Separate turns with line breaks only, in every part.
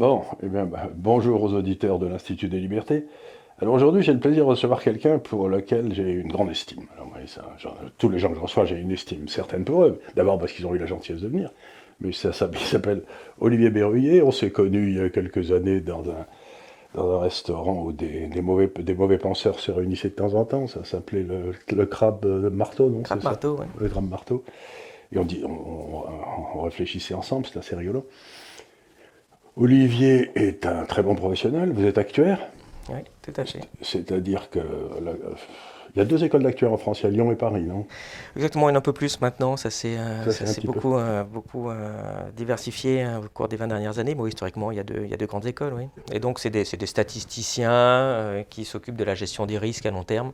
Bon, eh bien, bah, bonjour aux auditeurs de l'Institut des libertés. Alors aujourd'hui, j'ai le plaisir de recevoir quelqu'un pour lequel j'ai une grande estime. Alors, ça, tous les gens que je reçois, j'ai une estime certaine pour eux. D'abord parce qu'ils ont eu la gentillesse de venir. Mais ça, ça il s'appelle Olivier Berruyer. On s'est connus il y a quelques années dans un, dans un restaurant où des, des, mauvais, des mauvais penseurs se réunissaient de temps en temps. Ça s'appelait le, le, crabe marteau, non?
Crabe marteau, oui.
Le crabe marteau. Et on, dit, on, on, on réfléchissait ensemble, c'était assez rigolo. Olivier est un très bon professionnel, vous êtes actuaire?
Oui, tout à fait.
C'est-à-dire que la, il y a deux écoles d'actuaires en France, il y a Lyon et Paris, non?
Exactement, il y en a un peu plus maintenant. Ça s'est euh, beaucoup, euh, beaucoup euh, diversifié au cours des 20 dernières années. Oui, historiquement, il y, a deux, il y a deux grandes écoles. Oui. Et donc, c'est des, des, statisticiens qui s'occupent de la gestion des risques à long terme,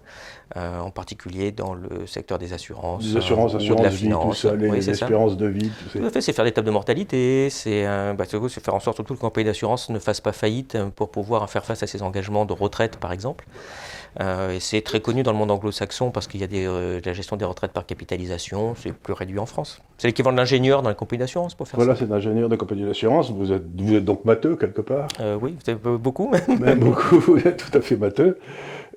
en particulier dans le secteur des assurances.
Des assurances, assurances
de la
vie,
finance.
tout ça, les,
Oui,
les
ça.
espérances de vie, tout ça.
Tout à fait, c'est faire des tables de mortalité, c'est bah, faire en sorte surtout que le compagnie d'assurance ne fasse pas faillite pour pouvoir faire face à ses engagements de retraite, par exemple. Euh, et c'est très connu dans le monde anglo-saxon parce qu'il y a des, euh, la gestion des retraites par capitalisation, c'est plus réduit en France. C'est l'équivalent de l'ingénieur dans les compagnies d'assurance pour faire
Voilà,
ça.
c'est ingénieur de compagnie d'assurance. Vous êtes, vous êtes donc matheux quelque part,
Euh, oui, c'est beaucoup même.
même beaucoup, vous êtes tout à fait matheux.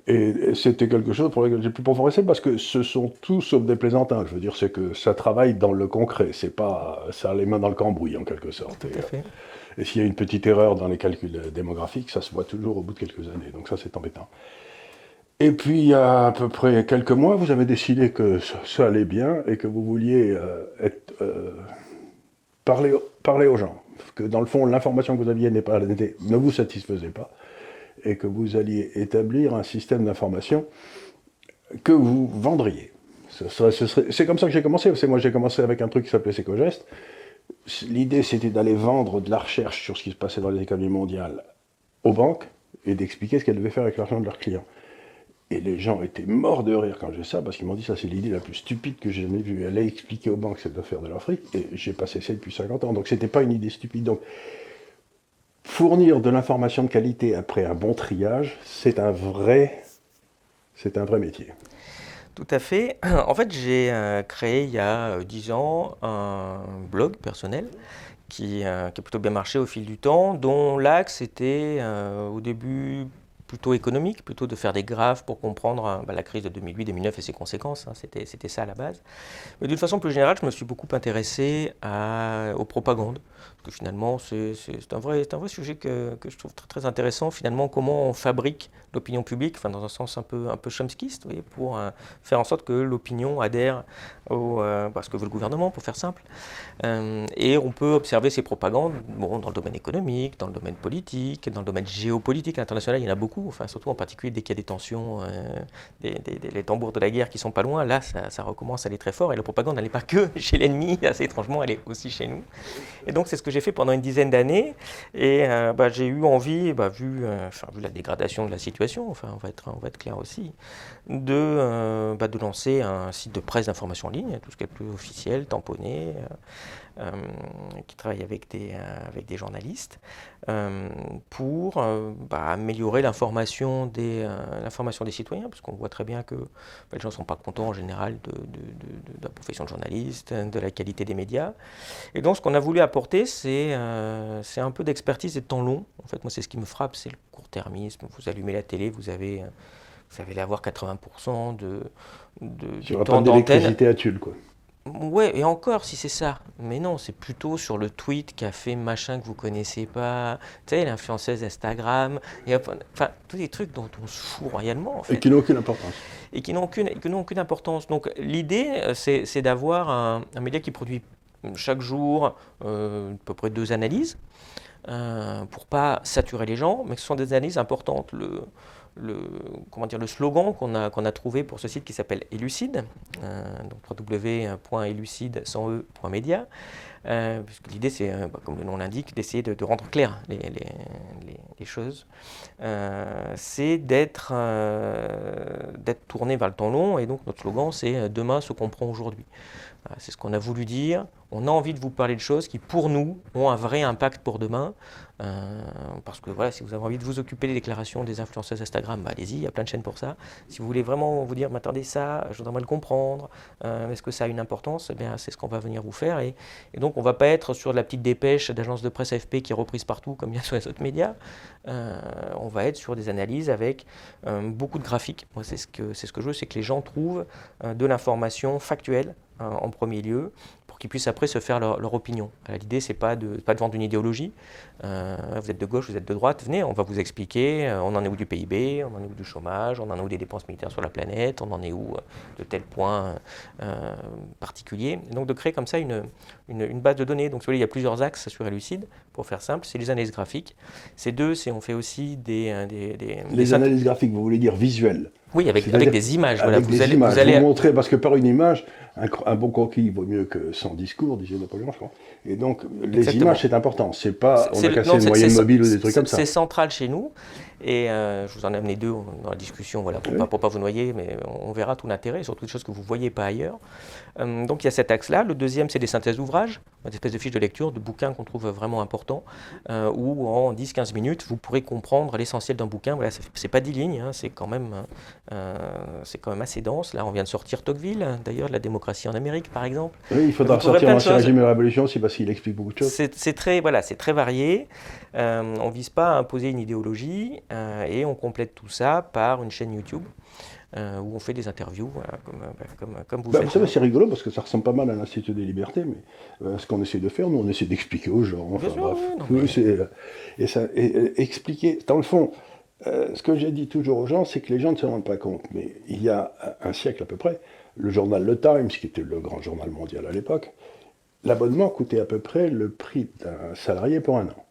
Et, c'était quelque chose pour lequel j'ai pu progresser parce que ce sont tous sauf des plaisantins. Je veux dire, c'est que ça travaille dans le concret. C'est pas, ça a les mains dans le cambouis en quelque sorte.
Tout
Et,
à fait.
Et s'il y a une petite erreur dans les calculs démographiques, ça se voit toujours au bout de quelques années. Donc ça, c'est embêtant. Et puis, il y a à peu près quelques mois, vous avez décidé que ça, allait bien et que vous vouliez euh, être, euh, parler, parler aux gens. Que dans le fond, l'information que vous aviez pas, ne vous satisfaisait pas et que vous alliez établir un système d'information que vous vendriez. C'est comme ça que j'ai commencé. Moi, j'ai commencé avec un truc qui s'appelait Secogest. L'idée, c'était d'aller vendre de la recherche sur ce qui se passait dans les économies mondiales aux banques et d'expliquer ce qu'elles devaient faire avec l'argent de leurs clients. Et les gens étaient morts de rire quand j'ai ça, parce qu'ils m'ont dit ça c'est l'idée la plus stupide que j'ai jamais vue. Aller expliquer aux banques ce qu'elles doivent faire de fric, et j'ai pas cessé depuis 50 ans. Donc c'était pas une idée stupide. Donc fournir de l'information de qualité après un bon triage, c'est un vrai, c'est un vrai métier.
Tout à fait. En fait, j'ai euh, créé il y a euh, 10 ans un blog personnel qui, euh, qui a plutôt bien marché au fil du temps, dont l'axe était euh, au début plutôt économique, plutôt de faire des graphes pour comprendre euh, bah, la crise de 2008-2009 et ses conséquences. hein. C'était, ça à la base. Mais d'une façon plus générale, je me suis beaucoup intéressé aux propagandes. Parce que finalement, c'est, un, vrai, un vrai sujet que, que je trouve très, très intéressant. Finalement, comment on fabrique l'opinion publique, enfin, dans un sens un peu, un peu chomskiste, pour euh, faire en sorte que l'opinion adhère au, euh, à ce que veut le gouvernement, pour faire simple. Euh, et on peut observer ces propagandes bon, dans le domaine économique, dans le domaine politique, dans le domaine géopolitique international, il y en a beaucoup, enfin, surtout en particulier dès qu'il y a des tensions, euh, des, des- des- les tambours de la guerre qui sont pas loin, là ça, ça recommence à aller très fort et la propagande n'est pas que chez l'ennemi, assez étrangement elle est aussi chez nous. Et donc c'est ce que j'ai fait pendant une dizaine d'années. Et euh, bah, j'ai eu envie, bah, vu, euh, enfin, vu la dégradation de la situation, enfin, on, va être, on va être clair aussi, de, euh, bah, de lancer un site de presse d'information en ligne, tout ce qui est plus officiel, tamponné, qui travaille avec des, euh, avec des journalistes, euh, pour euh, bah, améliorer l'information des, euh, l'information des citoyens, parce qu'on voit très bien que bah, les gens ne sont pas contents en général de, de- de- de- de la profession de journaliste, de la qualité des médias. Et donc ce qu'on a voulu apporter, c'est euh, c'est un peu d'expertise et de temps long. En fait, moi, c'est ce qui me frappe, c'est le court-termisme. Vous allumez la télé, vous avez... euh, Vous allez avoir 80% de, de, du temps d'antenne
d'électricité à Tulle, quoi.
Ouais, et encore si c'est ça. Mais non, c'est plutôt sur le tweet qu'a fait machin que vous connaissez pas. Tu sais, l'influenceuse Instagram. Et enfin, tous des trucs dont on se fout royalement, en fait.
Et qui n'ont aucune importance.
Et qui n'ont aucune, et qui n'ont aucune importance. Donc, l'idée, euh, c'est c'est d'avoir un, un média qui produit chaque jour euh, à peu près deux analyses. Euh, pour pas saturer les gens, mais que ce sont des analyses importantes. Le, le, comment dire, le slogan qu'on a, qu'on a trouvé pour ce site qui s'appelle Elucide, euh, donc e.media, euh, puisque l'idée c'est, euh, bah, comme le nom l'indique, d'essayer de, rendre clair les, les, les- choses, Euh, c'est d'être, d'être tourné vers le temps long, et donc notre slogan c'est euh, demain ce qu'on prend aujourd'hui. C'est ce qu'on a voulu dire. On a envie de vous parler de choses qui, pour nous, ont un vrai impact pour demain. Euh, parce que voilà, si vous avez envie de vous occuper des déclarations des influenceuses Instagram, bah, allez-y, il y a plein de chaînes pour ça. Si vous voulez vraiment vous dire, attendez ça, je voudrais le comprendre, euh, est-ce que ça a une importance? Eh C'est ce qu'on va venir vous faire. Et, donc, on ne va pas être sur de la petite dépêche d'agence de presse AFP qui est reprise partout, comme il y a sur les autres médias. On va être sur des analyses avec beaucoup de graphiques. Moi, c'est ce que, ce que je veux, c'est que les gens trouvent de l'information factuelle en premier lieu, qu'ils puissent après se faire leur, opinion. Euh, l'idée, c'est pas de pas de vendre une idéologie. Euh, vous êtes de gauche, vous êtes de droite, venez, on va vous expliquer. Euh, on en est où du PIB, on en est où du chômage, on en est où des dépenses militaires sur la planète, on en est où de tel point particulier. donc de créer comme ça une, une, base de données. Donc il y a plusieurs axes sur Elucide, pour faire simple. C'est les analyses graphiques. C'est deux, c'est on fait aussi des, des,
les analyses graphiques, vous voulez dire visuelles.
Oui, avec, avec des images.
Avec des allez, images. Vous allez montrer parce que par une image, un, bon croquis vaut mieux que 100 discours, disait Napoléon, je crois. Et donc, les images, c'est important. C'est pas, on a cassé une moyenne mobile ou des trucs comme ça.
C'est central chez nous. Et euh, je vous en ai amené deux dans la discussion, voilà, pour ne pas, vous noyer, mais on verra tout l'intérêt, surtout des choses que vous ne voyez pas ailleurs. Euh, donc il y a cet axe-là. Le deuxième, c'est des synthèses d'ouvrages, des espèces de fiches de lecture, de bouquins qu'on trouve vraiment importants, euh, où en 10-15 minutes, vous pourrez comprendre l'essentiel d'un bouquin. Voilà, c'est pas 10 lignes, hein, c'est quand, même, c'est quand même assez dense. Là, on vient de sortir Tocqueville, d'ailleurs, de la démocratie en Amérique, par exemple.
Oui, il faudra sortir Ancien Régime et Révolution aussi, parce qu'il explique beaucoup de choses.
C'est très, voilà, très varié. on ne vise pas à imposer une idéologie. Euh, et on complète tout ça par une chaîne YouTube. Euh, où on fait des interviews, comme, euh, comme, comme, vous
bah,
faites.
C'est rigolo parce que ça ressemble pas mal à l'Institut des libertés, mais ce qu'on essaie de faire, nous, on essaie d'expliquer aux gens. Enfin, bref. et, ça, expliquer, dans le fond, ce que j'ai dit toujours aux gens, c'est que les gens ne se rendent pas compte, mais il y a un siècle à peu près, le journal Le Times, qui était le grand journal mondial à l'époque, l'abonnement coûtait à peu près le prix d'un salarié pour un an.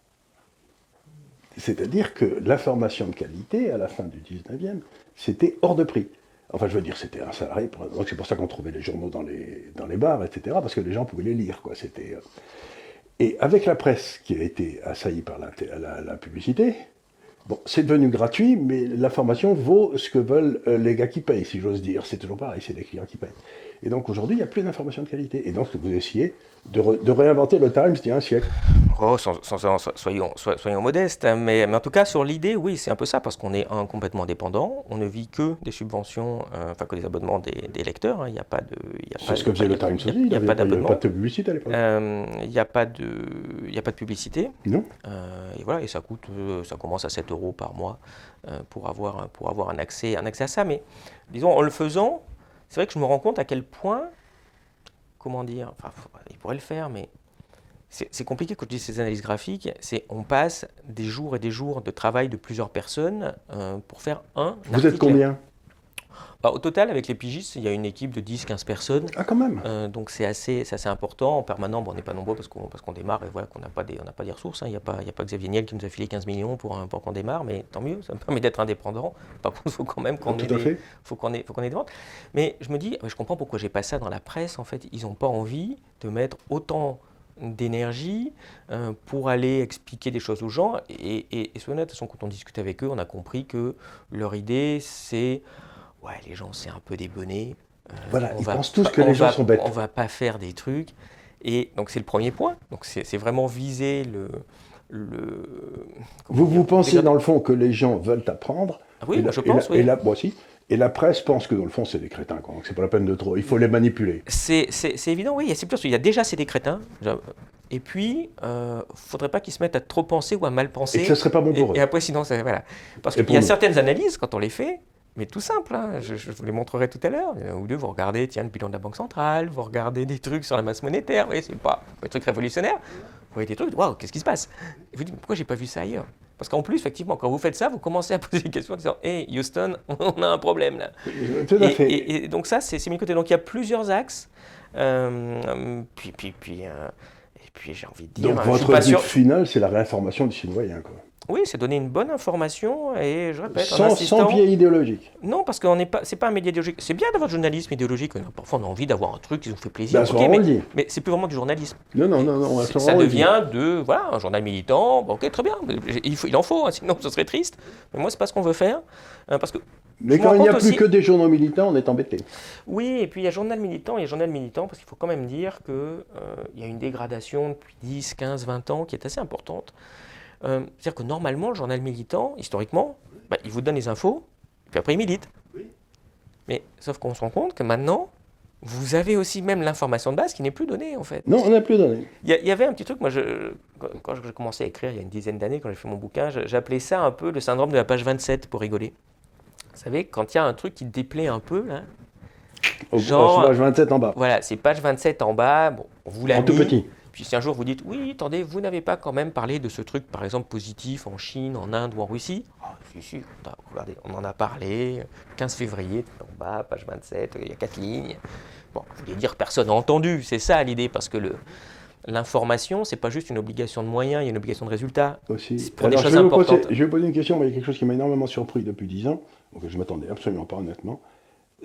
C'est-à-dire que l'information de qualité, à la fin du 19e, c'était hors de prix. Enfin, je veux dire, c'était un salarié. Donc, c'est pour ça qu'on trouvait les journaux dans les, bars, etc., parce que les gens pouvaient les lire. Quoi. Euh. Et avec la presse qui a été assaillie par la, publicité, bon, c'est devenu gratuit, mais l'information vaut ce que veulent euh, les gars qui payent, si j'ose dire. C'est toujours pareil, c'est les clients qui payent. Et donc aujourd'hui, il n'y a plus d'information de qualité. Et donc, vous essayez de, réinventer le Times d'il y a un siècle.
Oh, soyons, soyons, modestes, hein, mais, mais, en tout cas, sur l'idée, oui, c'est un peu ça, parce qu'on est un, complètement dépendant, on ne vit que des subventions, euh, enfin que des abonnements des, lecteurs, hein. il n'y a pas de...
C'est ce que faisait le Times aussi, il n'y a, pas de publicité à l'époque.
Euh, il n'y a, pas de, a pas de publicité.
Non.
Euh, et voilà, et ça coûte, ça commence à 7 euros par mois pour, avoir, pour avoir un accès, un accès à ça, mais disons, en le faisant, c'est vrai que je me rends compte à quel point comment dire, enfin, il pourrait le faire, mais c'est compliqué quand je dis ces analyses graphiques. C'est on passe des jours et des jours de travail de plusieurs personnes euh, pour faire un.
Vous êtes combien?
Bah, au total, avec les pigistes, il y a une équipe de 10-15 personnes.
Ah, quand même
euh, Donc c'est assez, assez important. En permanent, bon, on n'est pas nombreux parce qu'on qu'on démarre et voilà qu'on n'a pas, des, pas des ressources. Hein. Il n'y a, pas, a pas Xavier Niel qui nous a filé 15 millions pour, pour qu'on démarre, mais tant mieux, ça me permet d'être indépendant. Par contre, il faut quand même qu'on ait, des, faut qu'on ait, qu'on ait des ventes. Mais je me dis, je comprends pourquoi j'ai pas ça dans la presse. En fait, ils n'ont pas envie de mettre autant d'énergie euh, pour aller expliquer des choses aux gens. Et, et, et honnête, quand on discute avec eux, on a compris que leur idée, c'est ouais, les gens, c'est un peu des bonnets.
Euh, voilà, ils pensent tous que les gens sont bêtes.
On va pas faire des trucs. Et donc, c'est le premier point. Donc, c'est vraiment viser le. le
vous vous pensez, dans le fond, que les gens veulent apprendre
ah Oui, je pense, oui.
Et là, moi aussi. Et la presse pense que dans le fond, c'est des crétins, quoi. donc c'est pas la peine de trop. Il faut les manipuler.
C'est évident, oui. C'est plus, il y a déjà c'est des crétins. Et puis, il euh, ne faudrait pas qu'ils se mettent à trop penser ou à mal penser.
Et que ce serait pas bon pour eux.
Et après, sinon, voilà. Parce qu'il y a certaines analyses, quand on les fait, mais tout simple, hein. je, vous les montrerai tout à l'heure. Ou deux, vous regardez tiens, le bilan de la Banque centrale, vous regardez des trucs sur la masse monétaire, vous voyez, c'est pas des trucs révolutionnaires. Vous voyez des trucs, waouh, qu'est-ce qui se passe? Et vous dites, pourquoi j'ai pas vu ça ailleurs? Parce qu'en plus, effectivement, quand vous faites ça, vous commencez à poser des questions en disant, hé, Houston, on a un problème là.
Tout à fait.
Et, donc ça, c'est mis côté. Donc il y a plusieurs axes. Euh, puis, puis, puis, euh, et puis j'ai envie de dire.
Donc votre but final, c'est la réinformation du citoyen, quoi.
Oui, c'est donner une bonne information et je répète.
Sans, sans biais idéologique.
Non, parce que ce n'est pas, c'est pas un média idéologique. C'est bien d'avoir du journalisme idéologique. Parfois, on a envie d'avoir un truc qui nous fait plaisir.
Ben, mais,
mais, mais c'est plus vraiment du journalisme.
Non, non, non, non
ça devient de voilà un journal militant. ok, très bien. Il, faut, il en faut, hein, sinon ce serait triste. Mais moi, c'est pas ce qu'on veut faire, hein, parce que
Mais quand il n'y a plus
aussi-
que des journaux militants, on est embêté.
Oui, et puis il y a journal militant et journal militant, parce qu'il faut quand même dire qu'il y a une dégradation depuis 10, 15, 20 ans qui est assez importante. Euh, C'est-à-dire que normalement, le journal militant, historiquement, bah, il vous donne les infos, puis après il milite. Mais sauf qu'on se rend compte que maintenant, vous avez aussi même l'information de base qui n'est plus donnée en fait.
Non, on n'a plus donné.
Il y, avait un petit truc, moi, je, quand- j'ai commencé à écrire il y a une dizaine d'années, quand j'ai fait mon bouquin, j'appelais ça un peu le syndrome de la page 27 pour rigoler. Vous savez, quand il y a un truc qui déplaît un peu, là,
Au,
Genre-
page 27 en bas.
voilà, c'est page 27 en bas, bon, on vous l'a
En tout
mis.
petit.
Puis si un jour vous dites, oui, attendez, vous n'avez pas quand même parlé de ce truc, par exemple, positif en Chine, en Inde ou en Russie? Ah, si, si, on a- regardez, on en a parlé, 15 février, en bas, page 27, il y a quatre lignes. Bon, vous voulez dire personne n'a entendu, c'est ça l'idée, parce que le, l'information, c'est pas juste une obligation de moyens, il y a une obligation de résultat.
aussi.
Pour des choses
je, vais vous poser,
importantes.
je vais poser une question, mais il y a quelque chose qui m'a énormément surpris depuis 10 ans, auquel je ne m'attendais absolument pas honnêtement.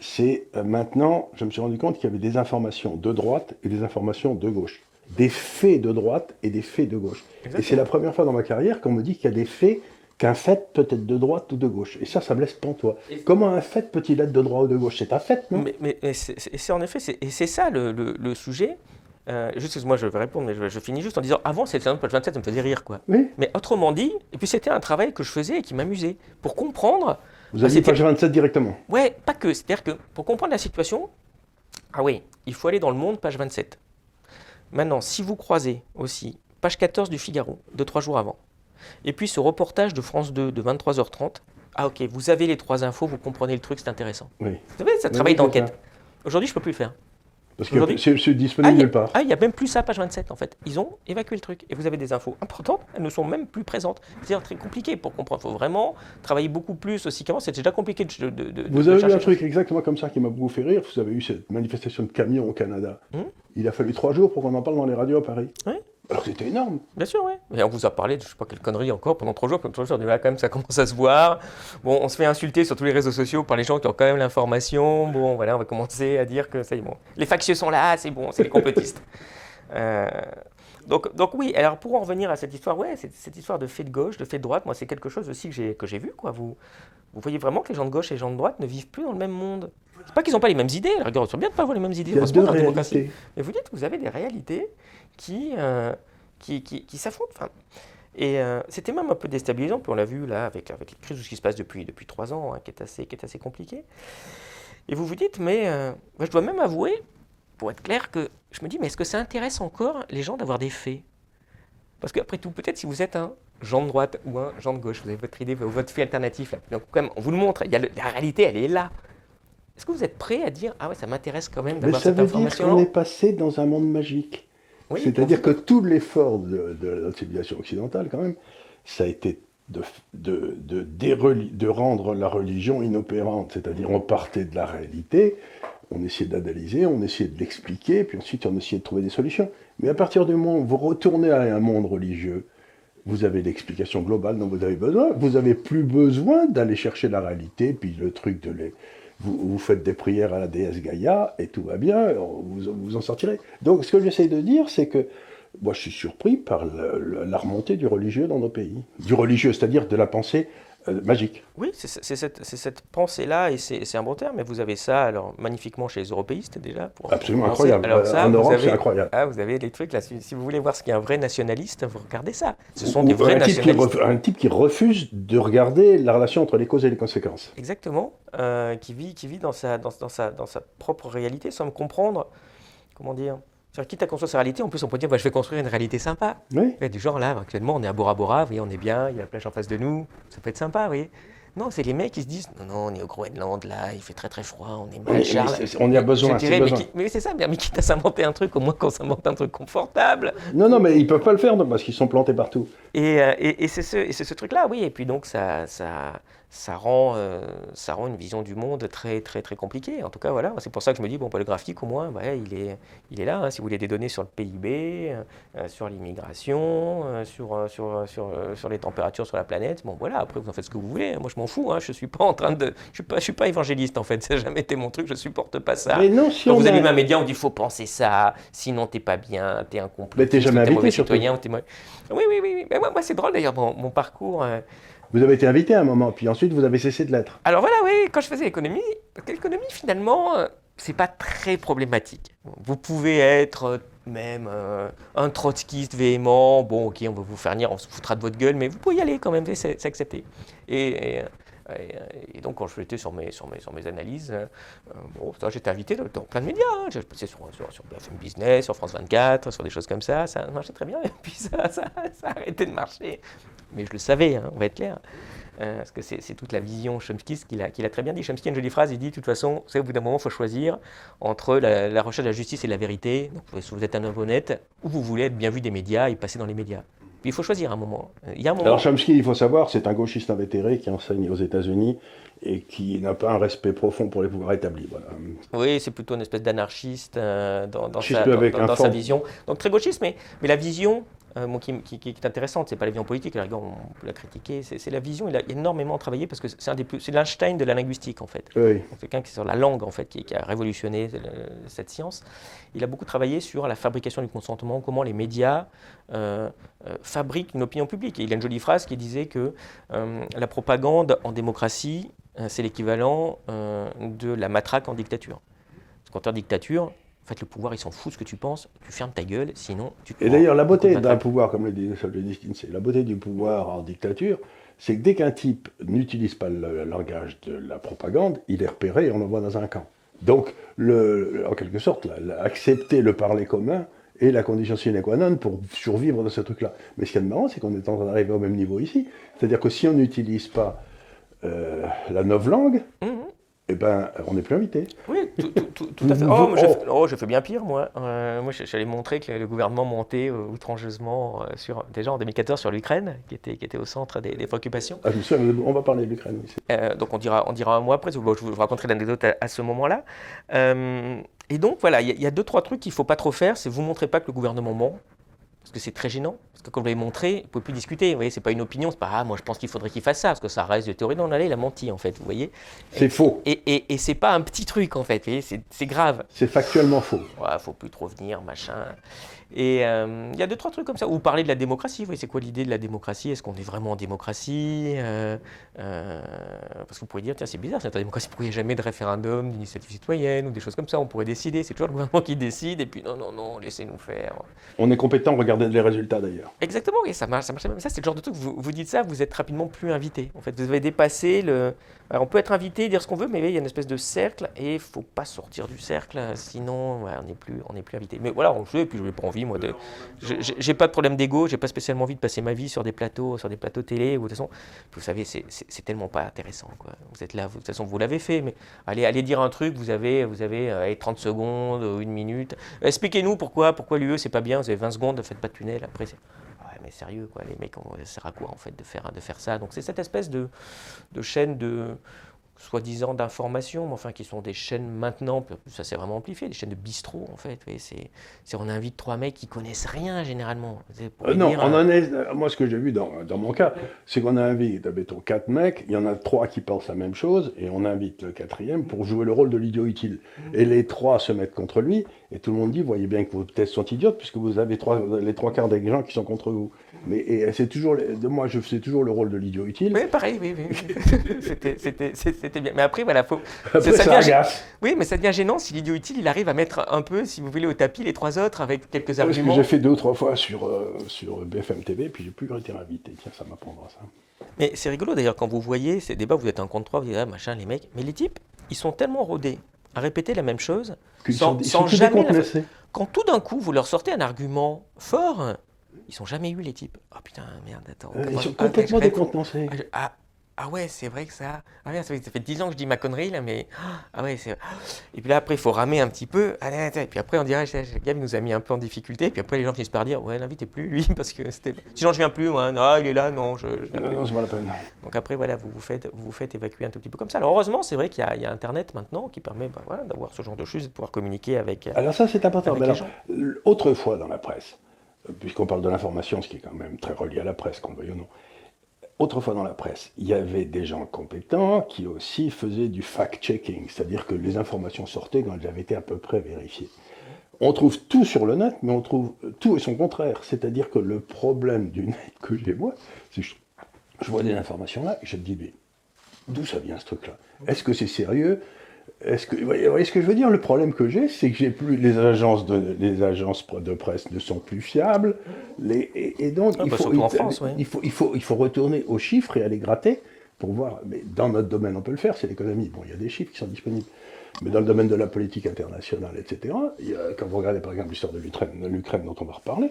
C'est euh, maintenant, je me suis rendu compte qu'il y avait des informations de droite et des informations de gauche. Des faits de droite et des faits de gauche. Et c'est la première fois dans ma carrière qu'on me dit qu'il y a des faits qu'un fait peut être de droite ou de gauche. Et ça, ça me laisse pantois.
Et-
Comment un fait peut-il être de droite ou de gauche? C'est un fait, non?
Mais, mais- mais c'est en effet, c'est- et c'est ça le, le- le sujet. Euh, juste, moi je vais répondre, mais je, je finis juste en disant avant, c'était le page 27, ça me faisait rire, quoi.
Oui.
Mais autrement dit, et puis c'était un travail que je faisais et qui m'amusait. Pour comprendre,
Vous avez
c'était-
page 27 directement.
ouais, pas que, c'est-à-dire que pour comprendre la situation, ah oui, il faut aller dans le monde, page 27. Maintenant, si vous croisez aussi page 14 du Figaro, de trois jours avant, et puis ce reportage de France 2 de 23h30, ah ok, vous avez les trois infos, vous comprenez le truc, c'est intéressant.
Oui.
Vous savez, c'est un
Oui,
travail
oui, c'est
d'enquête.
ça.
Aujourd'hui, je peux plus le faire.
Parce que c'est
Ah,
disponible
il y a-
nulle part.
ah, il y a même plus ça, page 27 en fait. Ils ont évacué le truc et vous avez des infos importantes, elles ne sont même plus présentes. C'est-à-dire très compliqué pour comprendre. Il faut vraiment travailler beaucoup plus aussi qu'avant. C'était déjà compliqué de. de- de- de
Vous avez eu un truc exactement comme ça qui m'a beaucoup fait rire. Vous avez eu cette manifestation de camions au Canada.
Hum.
Il a fallu trois jours pour qu'on en parle dans les radios à Paris.
Ouais.
Alors que c'était énorme.
Bien sûr, oui. Et on vous a parlé de je sais pas quelle connerie encore pendant trois jours. Pendant trois jours, on dit, là, quand même, ça commence à se voir. Bon, on se fait insulter sur tous les réseaux sociaux par les gens qui ont quand même l'information. Bon, voilà, on va commencer à dire que ça y est, bon. Les factieux sont là, c'est bon, c'est les complotistes. Euh, donc, donc oui, alors pour en revenir à cette histoire, ouais, cette, cette histoire de fait de gauche, de fait de droite, moi c'est quelque chose aussi que j'ai que j'ai vu, quoi. Vous, vous voyez vraiment que les gens de gauche et les gens de droite ne vivent plus dans le même monde. C'est pas qu'ils n'ont pas les mêmes idées, la rigueur, c'est bien de pas avoir les mêmes idées,
Il y a deux réalités.
Mais vous dites, vous avez des réalités qui, euh, qui, qui, qui s'affrontent. Enfin, et euh, c'était même un peu déstabilisant, puis on l'a vu là avec, avec les crises, tout ce qui se passe depuis, depuis trois ans, hein, qui, est assez, qui est assez compliqué. Et vous vous dites, mais euh, je dois même avouer, pour être clair, que je me dis, mais est-ce que ça intéresse encore les gens d'avoir des faits? Parce qu'après tout, peut-être si vous êtes un Jean de droite ou un Jean de gauche, vous avez votre idée, votre fait alternatif, là. Donc, quand même, on vous le montre, il y a le- la réalité, elle est là. Est-ce que vous êtes prêt à dire, ah ouais, ça m'intéresse quand même
Mais
d'avoir
ça
cette
veut dire
information
qu'on est passé dans un monde magique.
Oui,
C'est-à-dire que tout l'effort de, de la civilisation occidentale, quand même, ça a été de, de, de, déreli- de rendre la religion inopérante. C'est-à-dire on partait de la réalité, on essayait d'analyser, on essayait de l'expliquer, puis ensuite on essayait de trouver des solutions. Mais à partir du moment où vous retournez à un monde religieux, vous avez l'explication globale dont vous avez besoin. Vous n'avez plus besoin d'aller chercher la réalité, puis le truc de les... Vous, faites des prières à la déesse Gaïa et tout va bien, vous vous en sortirez. Donc ce que j'essaie de dire, c'est que moi je suis surpris par la remontée du religieux dans nos pays. Du religieux, c'est-à-dire de la pensée euh, magique.
Oui, c'est cette, pensée-là, et c'est un bon terme, mais vous avez ça alors magnifiquement chez les européistes déjà. Pour,
Absolument
pour
incroyable.
Alors ça,
en
vous
Europe,
avez-
c'est incroyable.
Ah, vous avez les trucs là, si, si vous voulez voir ce qu'est un vrai nationaliste, vous regardez ça. Ce sont
Ou
des vrais
un, type
nationalistes.
ref- un type qui refuse de regarder la relation entre les causes et les conséquences.
Exactement, euh, qui vit, qui vit dans, sa, dans, dans sa, dans sa propre réalité sans me comprendre, comment dire. C'est-à-dire, quitte à construire sa réalité, en plus on peut dire bah, je vais construire une réalité sympa.
Oui.
Ouais, du genre là, actuellement on est à Bora Bora, vous voyez, on est bien, il y a la plage en face de nous, ça peut être sympa, vous voyez. Non, c'est les mecs qui se disent non, non, on est au Groenland là, il fait très très froid, on est mal,
Mais- mais on y a besoin,
dirais, mais,
besoin.
qui- mais c'est ça, mais mais quitte à s'inventer un truc, au moins qu'on s'invente un truc confortable.
Non, non, mais ils peuvent pas le faire non, parce qu'ils sont plantés partout.
Et, euh, et, et c'est ce, truc-là, oui. Et puis donc, ça, ça, ça, rend, euh, ça rend une vision du monde très, très, très compliquée. En tout cas, voilà. C'est pour ça que je me dis, bon, bah, le graphique, au moins, il, est, il est là. hein. si vous voulez des données sur le PIB, euh, sur l'immigration, euh, sur, sur, sur, sur les températures sur la planète, bon, voilà. Après, vous en faites ce que vous voulez. Moi, je m'en fous. Hein. Je suis pas en train de. Je suis pas, je suis pas évangéliste, en fait. Ça n'a jamais été mon truc. Je supporte pas ça.
Mais non, si
Quand
on
vous
a-
allumez un média, on dit faut penser ça, sinon t'es pas bien, t'es un complotiste,
Mais t'es jamais invité,
mauvais citoyen. Oui, oui, oui. Mais moi, moi, c'est drôle d'ailleurs, mon, mon parcours. euh,
Vous avez été invité à un moment, puis ensuite vous avez cessé de l'être.
Alors voilà, oui, quand je faisais l'économie, l'économie finalement, euh, c'est pas très problématique. Vous pouvez être euh, même euh, un trotskiste véhément, bon ok, on va vous faire venir, on se foutra de votre gueule, mais vous pouvez y aller quand même, c'est accepté. Et, et, donc quand je étais sur mes, sur mes, analyses, euh, bon, j'étais invité dans, plein de médias, hein. passé sur, sur, sur, BFM Business, sur France 24, sur des choses comme ça, ça marchait très bien, et puis ça, ça, ça a arrêté de marcher. Mais je le savais, hein, on va être clair. Euh, parce que c'est toute la vision Chomsky qu'il a, très bien dit. Chomsky a une jolie phrase, il dit, de toute façon, au bout d'un moment, il faut choisir entre la, recherche de la justice et de la vérité. Donc, si vous êtes un homme honnête, ou vous voulez être bien vu des médias et passer dans les médias. Puis il faut choisir un moment. Il y a un moment.
Alors Chomsky, il faut savoir, c'est un gauchiste invétéré qui enseigne aux États-Unis et qui n'a pas un respect profond pour les pouvoirs établis. Voilà.
Oui, c'est plutôt une espèce d'anarchiste euh, dans, dans, sa, dans sa, vision. Donc très gauchiste, mais, mais la vision, euh, qui, est intéressante, c'est pas la vision politique, on peut la critiquer, c'est la vision, il a énormément travaillé parce que c'est l'Einstein de la linguistique en fait. C'est quelqu'un qui est sur la langue en fait, qui, a révolutionné cette science. Il a beaucoup travaillé sur la fabrication du consentement, comment les médias euh, euh, fabriquent une opinion publique. Et il a une jolie phrase qui disait que la propagande en démocratie, c'est l'équivalent de la matraque en dictature. Parce qu'en dictature, en fait, le pouvoir, il s'en fout ce que tu penses, tu fermes ta gueule, sinon tu...
Et d'ailleurs, la beauté d'un pouvoir, comme le dit c'est la beauté du pouvoir en dictature, c'est que dès qu'un type n'utilise pas le langage de la propagande, il est repéré et on l'envoie dans un camp. Donc, le, en quelque sorte, accepter le parler commun est la condition sine qua non pour survivre dans ce truc-là. Mais ce qui est marrant, c'est qu'on est en train d'arriver au même niveau ici. C'est-à-dire que si on n'utilise pas euh, la langue, mmh eh ben, on n'est plus invité.
Oui, tout, à fait. Oh, je, oh, je, fais bien pire, moi. Euh, moi, j'allais montrer que le gouvernement montait euh, outrageusement, euh, sur, déjà en 2014, sur l'Ukraine, qui était, qui était au centre des, préoccupations.
Ah, je on va parler de l'Ukraine.
Donc, on dira, on dira un mois après. je vous raconterai l'anecdote à, ce moment-là. et donc, voilà, il y, y, a deux, trois trucs qu'il ne faut pas trop faire. C'est vous montrer pas que le gouvernement ment parce que c'est très gênant. Comme vous l'avez montré, vous ne pouvez plus discuter. Vous voyez, c'est pas une opinion, c'est pas ah, moi je pense qu'il faudrait qu'il fasse ça, parce que ça reste de théorie. Non, là, il a menti en fait, vous voyez.
C'est faux.
Et, et, et c'est pas un petit truc en fait, c'est grave.
C'est factuellement faux.
Ouais, faut plus trop venir, machin. Et euh, il y a deux, trois trucs comme ça. Ou parler de la démocratie. Oui, c'est quoi l'idée de la démocratie? Est-ce qu'on est vraiment en démocratie? Euh, euh, Parce que vous pourriez dire, tiens, c'est bizarre, c'est la démocratie. Pourquoi il n'y a jamais de référendum, d'initiative citoyenne ou des choses comme ça On pourrait décider. C'est toujours le gouvernement qui décide. Et puis, non, non, non, laissez-nous faire.
On est compétent, regardez les résultats d'ailleurs.
Exactement, oui, ça marche, ça marche. Ça, c'est le genre de truc, vous, vous dites ça, vous êtes rapidement plus invité. En fait, vous avez dépassé le. On peut être invité, dire ce qu'on veut, mais il y a une espèce de cercle et il faut pas sortir du cercle, sinon on n'est plus, plus invité. Mais voilà, on le et puis je n'ai pas envie, moi, de, j'ai pas de problème d'ego, j'ai pas spécialement envie de passer ma vie sur des plateaux, sur des plateaux télé. De toute façon, vous savez, c'est tellement pas intéressant. Quoi. Vous êtes là, de toute façon, vous l'avez fait, mais allez, allez dire un truc, vous avez, vous avez 30 euh, secondes, une minute. Expliquez-nous pourquoi, pourquoi l'UE c'est pas bien, vous avez 20 secondes, faites pas de tunnel. Après, sérieux, quoi, les mecs, ça sert à quoi en fait de faire, de faire ça? Donc c'est cette espèce de chaîne de soi-disant d'information, mais enfin qui sont des chaînes maintenant, ça s'est vraiment amplifié, des chaînes de bistrot en fait. c'est, on invite trois mecs qui connaissent rien généralement.
Euh, non, on en est, euh, moi ce que j'ai vu dans, dans mon cas, c'est qu'on a invité, mettons, quatre mecs, il y en a trois qui pensent la même chose, et on invite le quatrième pour jouer le rôle de l'idiot utile. Mm. Et les trois se mettent contre lui, et tout le monde dit, voyez bien que vos thèses sont idiotes, puisque vous avez trois, les trois quarts des gens qui sont contre vous. Mais c'est toujours, de moi, je fais toujours le rôle de l'idiot utile.
Oui, pareil, oui, oui. c'était bien. Mais après, voilà, faut.
Après, ça, devient,
oui, mais ça devient gênant si l'idiot utile, il arrive à mettre un peu, si vous voulez, au tapis les trois autres avec quelques arguments.
que j'ai fait deux ou trois fois sur, euh, sur BFM TV, puis j'ai plus été invité. Tiens, ça m'apprendra ça.
Mais c'est rigolo d'ailleurs quand vous voyez ces débats, vous êtes un contre trois, vous dites ah, machin, les mecs. Mais les types, ils sont tellement rodés à répéter la même chose, sans, sans jamais. Quand tout d'un coup, vous leur sortez un argument fort, ils sont jamais eu les types. Oh putain, merde, attends.
Euh, ils sont complètement décontenancés.
Ah, ah, ouais, c'est vrai que ça. Ah fait, ça fait 10 ans que je dis ma connerie là, mais. Ah ouais, c'est. Et puis là, après, il faut ramer un petit peu. Et puis après, on dirait, le gars, il nous a mis un peu en difficulté. Et puis après, les gens finissent par dire, ouais, l'invitez plus, lui, parce que c'était. Sinon, je viens plus, ouais, non, il est là, non, je.
non, c'est pas la peine.
Donc après, voilà, vous vous faites, vous, vous faites évacuer un tout petit peu comme ça. Alors heureusement, c'est vrai qu'il y, y, a Internet maintenant qui permet bah, voilà, d'avoir ce genre de choses et de pouvoir communiquer avec.
Alors ça, c'est important. Alors, autrefois dans la presse, puisqu'on parle de l'information, ce qui est quand même très relié à la presse, qu'on veuille ou non. Autrefois dans la presse, il y avait des gens compétents qui aussi faisaient du fact-checking, c'est-à-dire que les informations sortaient quand elles avaient été à peu près vérifiées. On trouve tout sur le net, mais on trouve tout et son contraire. C'est-à-dire que le problème du net que j'ai moi, c'est que je vois des informations là, et je me dis, mais d'où ça vient ce truc-là? Est-ce que c'est sérieux? Est-ce que, vous voyez ce que je veux dire Le problème que j'ai, c'est que j'ai plus les agences de les agences de presse ne sont plus fiables, les, et, donc
Ah,
il,
bah,
faut, il-
France, ouais.
il faut il faut il faut retourner aux chiffres et aller gratter pour voir. Mais dans notre domaine, on peut le faire, c'est l'économie. Bon, il y a des chiffres qui sont disponibles. Mais dans le domaine de la politique internationale, etc., a- quand vous regardez par exemple l'histoire de l'Ukraine, de l'Ukraine dont on va reparler,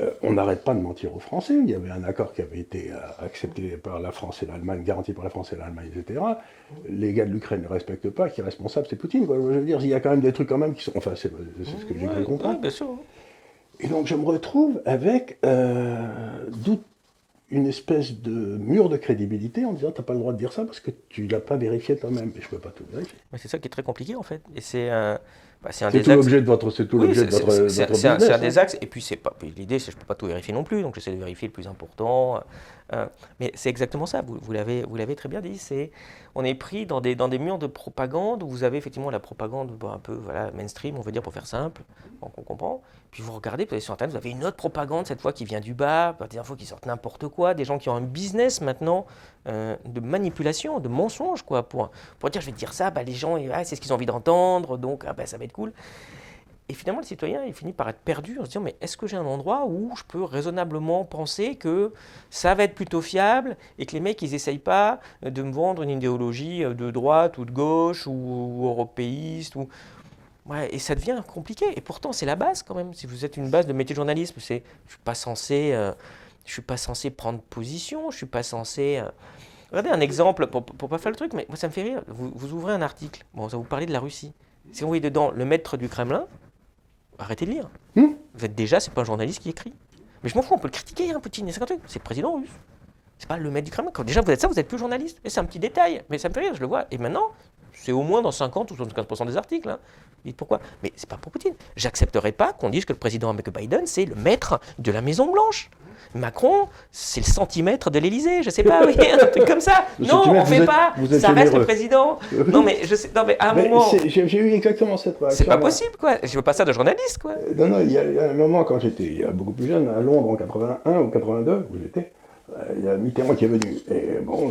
euh, on n'arrête pas de mentir aux Français. Il y avait un accord qui avait été euh, accepté par la France et l'Allemagne, garanti par la France et l'Allemagne, etc. Les gars de l'Ukraine ne respectent pas, qui est responsable, c'est Poutine. quoi. Je veux dire, il y a quand même des trucs quand même qui sont... Enfin, c'est c'est ce que j'ai
Ouais,
cru comprendre.
ouais, bien sûr.
Et donc je me retrouve avec euh, une espèce de mur de crédibilité en disant t'as pas le droit de dire ça parce que tu l'as pas vérifié toi-même. Et je peux pas tout vérifier.
Mais c'est ça qui est très compliqué en fait. Et c'est un, bah, c'est un
C'est
des
tout l'objet de votre, c'est tout
Oui,
l'objet de votre,
c'est-
votre
c'est-
business.
c'est un, un
hein.
des axes. Et puis c'est pas. L'idée, c'est que je peux pas tout vérifier non plus, donc j'essaie de vérifier le plus important. Euh, mais c'est exactement ça. Vous, vous l'avez, très bien dit. C'est, on est pris dans des dans des murs de propagande où vous avez effectivement la propagande un peu voilà mainstream, on va dire pour faire simple, donc on comprend. Puis vous regardez, vous sur internet, vous avez une autre propagande cette fois qui vient du bas, des infos qui sortent n'importe quoi, des gens qui ont un business maintenant euh, de manipulation, de mensonge quoi, pour pour dire je vais te dire ça, bah, les gens ah, c'est ce qu'ils ont envie d'entendre, donc ah, bah, ça va être cool. Et finalement, le citoyen, il finit par être perdu en se disant, mais est-ce que j'ai un endroit où je peux raisonnablement penser que ça va être plutôt fiable et que les mecs, ils n'essayent pas de me vendre une idéologie euh, de droite ou de gauche ou, européiste ou... Ouais, et ça devient compliqué. Et pourtant, c'est la base quand même. Si vous êtes une base de métier de journalisme, c'est, je suis euh, suis pas censé prendre position. Je suis pas censé. euh, Regardez un exemple pour, pour pas faire le truc, mais moi ça me fait rire. Vous, ouvrez un article, bon, ça vous parler de la Russie. Si vous voyez dedans le maître du Kremlin, arrêtez de lire.
Hmm.
Vous êtes déjà, c'est pas un journaliste qui écrit. Mais je m'en fous, on peut le critiquer, hein, Poutine, c'est le président russe. C'est pas le maître du Kremlin. Quand déjà vous êtes ça, vous êtes plus journaliste. Et c'est un petit détail, mais ça me fait rire, je le vois. Et maintenant, c'est au moins dans 50 ou 75% des articles. Hein. Dites pourquoi? Mais c'est pas pour Poutine. J'accepterai pas qu'on dise que le président Biden, c'est le maître de la Maison Blanche. Macron, c'est le centimètre de l'Élysée, je sais pas, oui, un truc comme ça.
Le
non, on
centimètre,
fait
êtes-
pas. ça reste
généreux.
le président. Non mais je sais, non mais à un
Mais
moment,
c'est- j'ai eu exactement cette réaction.
c'est pas possible quoi. Je veux pas ça de journaliste quoi.
Euh, Non, non, il y, a, il y a un moment, quand j'étais beaucoup plus jeune, à Londres en 81 ou 82, où j'étais, euh, il y a Mitterrand qui est venu. Et bon,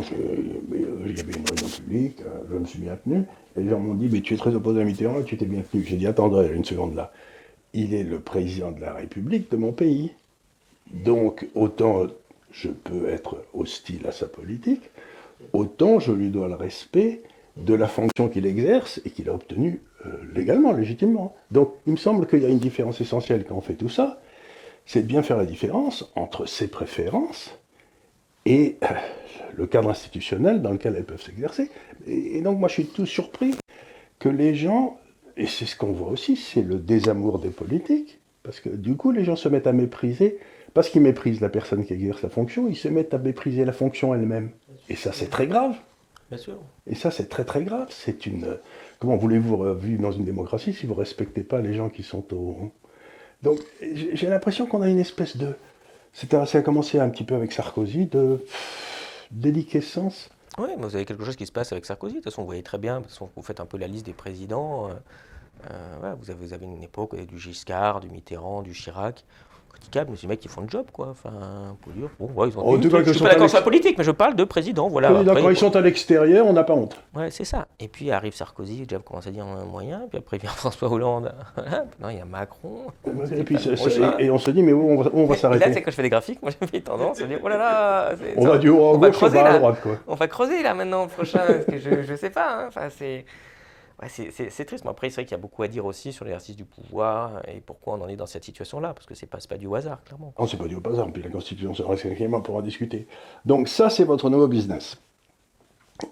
mais, euh, une réunion publique, je me suis bien tenu, et les gens m'ont dit, mais tu es très opposé à Mitterrand, et tu t'es bien tenu. J'ai dit, attendez une seconde là. Il est le président de la République de mon pays. Donc, autant je peux être hostile à sa politique, autant je lui dois le respect de la fonction qu'il exerce et qu'il a obtenue euh, légalement, légitimement. Donc il me semble qu'il y a une différence essentielle quand on fait tout ça, c'est de bien faire la différence entre ses préférences et euh, le cadre institutionnel dans lequel elles peuvent s'exercer. Et, et donc moi je suis tout surpris que les gens, et c'est ce qu'on voit aussi, c'est le désamour des politiques, parce que du coup les gens se mettent à mépriser, parce qu'ils méprisent la personne qui exerce la fonction, ils se mettent à mépriser la fonction elle-même. Et ça c'est très grave.
Bien sûr.
Et ça, c'est très très grave. C'est une. euh, Comment voulez-vous vivre dans une démocratie si vous ne respectez pas les gens qui sont au. Donc, j'ai l'impression qu'on a une espèce de. C'était, ça a commencé un petit peu avec Sarkozy, de déliquescence.
Oui, mais vous avez quelque chose qui se passe avec Sarkozy. De toute façon, vous voyez très bien, de toute façon, vous faites un peu la liste des présidents. euh, euh, voilà, vous, avez, vous avez une époque, vous avez du Giscard, du Mitterrand, du Chirac. Critiquable, mais des mecs qui font le job, quoi. Enfin, pour dire, bon, ouais, ils ont
En tout cas,
je suis pas d'accord sur la politique, mais je parle de président, voilà.
Oui, quand ils sont à l'extérieur, on n'a pas honte.
Ouais, c'est ça. Et puis arrive Sarkozy, déjà commence à dire un moyen, puis après vient François Hollande. Non, il y a Macron.
Et, puis, et on se dit, mais où on va,
Et là, c'est
s'arrêter
quand je fais des graphiques, moi j'ai tendance à dire, oh là là, c'est-
On va du haut
va
gauche, on va à droite. Quoi.
On va creuser là maintenant prochain, parce que je, je sais pas. hein. Enfin, c'est c'est- triste. Mais après, c'est vrai qu'il y a beaucoup à dire aussi sur l'exercice du pouvoir et pourquoi on en est dans cette situation-là, parce que c'est pas, c'est pas du hasard, clairement.
On ne s'est pas au hasard, puis la Constitution sera cinquièmement pour en discuter. Donc ça, c'est votre nouveau business.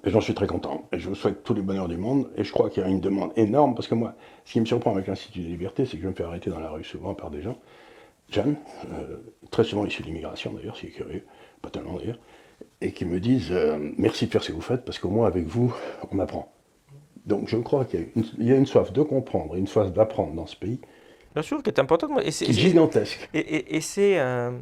J'en suis très content. Et je vous souhaite tous les bonheurs du monde. Et je crois qu'il y a une demande énorme, parce que moi, ce qui me surprend avec l'Institut des libertés, c'est que je me fais arrêter dans la rue souvent par des gens, jeunes, euh, très souvent issus de l'immigration d'ailleurs, c'est curieux, pas tellement d'ailleurs, et qui me disent euh, merci de faire ce que vous faites, parce qu'au moins avec vous, on apprend. Donc je crois qu'il y a une, il y a une soif de comprendre, une soif d'apprendre dans ce pays,
Bien sûr, qui est important. Et c'est
qui est gigantesque.
Et, et- et c'est. euh,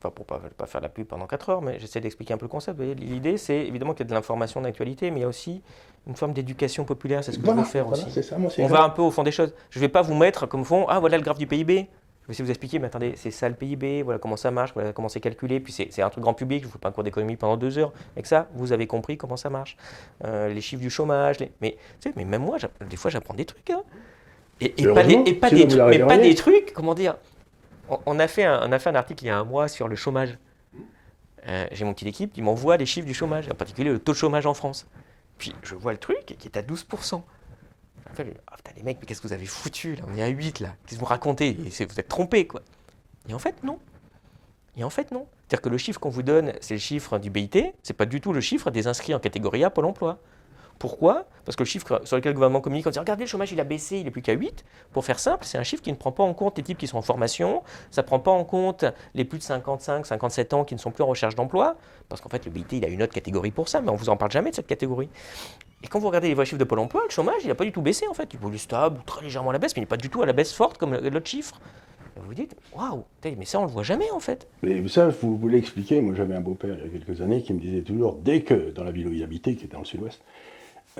Enfin, pour pas, pas faire la pub pendant 4 heures, mais j'essaie d'expliquer un peu le concept. Vous voyez, L'idée, c'est évidemment qu'il y a de l'information d'actualité, mais il y a aussi une forme d'éducation populaire. C'est ce que
Voilà,
je veux faire
voilà,
aussi.
c'est ça, moi c'est
On va un peu au fond des choses. Je ne vais pas vous mettre comme fond, ah voilà le graphe du PIB. Je vais essayer de vous expliquer, mais attendez, c'est ça le PIB, voilà comment ça marche, voilà comment c'est calculé, puis c'est un truc grand public, je ne vous fais pas un cours d'économie pendant deux heures. Avec ça, vous avez compris comment ça marche. Euh, les chiffres du chômage, mais, tu sais, mais même moi, des fois, j'apprends des trucs. Hein. Et, pas des, et pas des trucs, mais pas des trucs, comment dire on, a fait un, on a fait un article il y a un mois sur le chômage. Euh, j'ai mon petit équipe qui m'envoie les chiffres du chômage, en particulier le taux de chômage en France. Puis je vois le truc qui est à 12%. Oh, putain, les mecs, mais qu'est-ce que vous avez foutu là? On est à 8 là. Qu'est-ce que vous racontez? Vous êtes trompés quoi. Et en fait, non. Et en fait, non. C'est-à-dire que le chiffre qu'on vous donne, c'est le chiffre du BIT, c'est pas du tout le chiffre des inscrits en catégorie A Pôle emploi. Pourquoi Parce que le chiffre sur lequel le gouvernement communique, on dit regardez, le chômage il a baissé, il est plus qu'à 8. Pour faire simple, c'est un chiffre qui ne prend pas en compte les types qui sont en formation, ça ne prend pas en compte les plus de 55, 57 ans qui ne sont plus en recherche d'emploi, parce qu'en fait le BIT il a une autre catégorie pour ça, mais on ne vous en parle jamais de cette catégorie. Et quand vous regardez les vrais chiffres de Pôle emploi, le chômage il n'a pas du tout baissé en fait, il est stable, très légèrement à la baisse, mais il n'est pas du tout à la baisse forte comme l'autre chiffre. vous vous dites, waouh, mais ça on le voit jamais en fait.
Mais ça, vous, vous l'expliquez, moi j'avais un beau-père il y a quelques années qui me disait toujours, dès que dans la ville où il habitait, qui était dans le sud-ouest,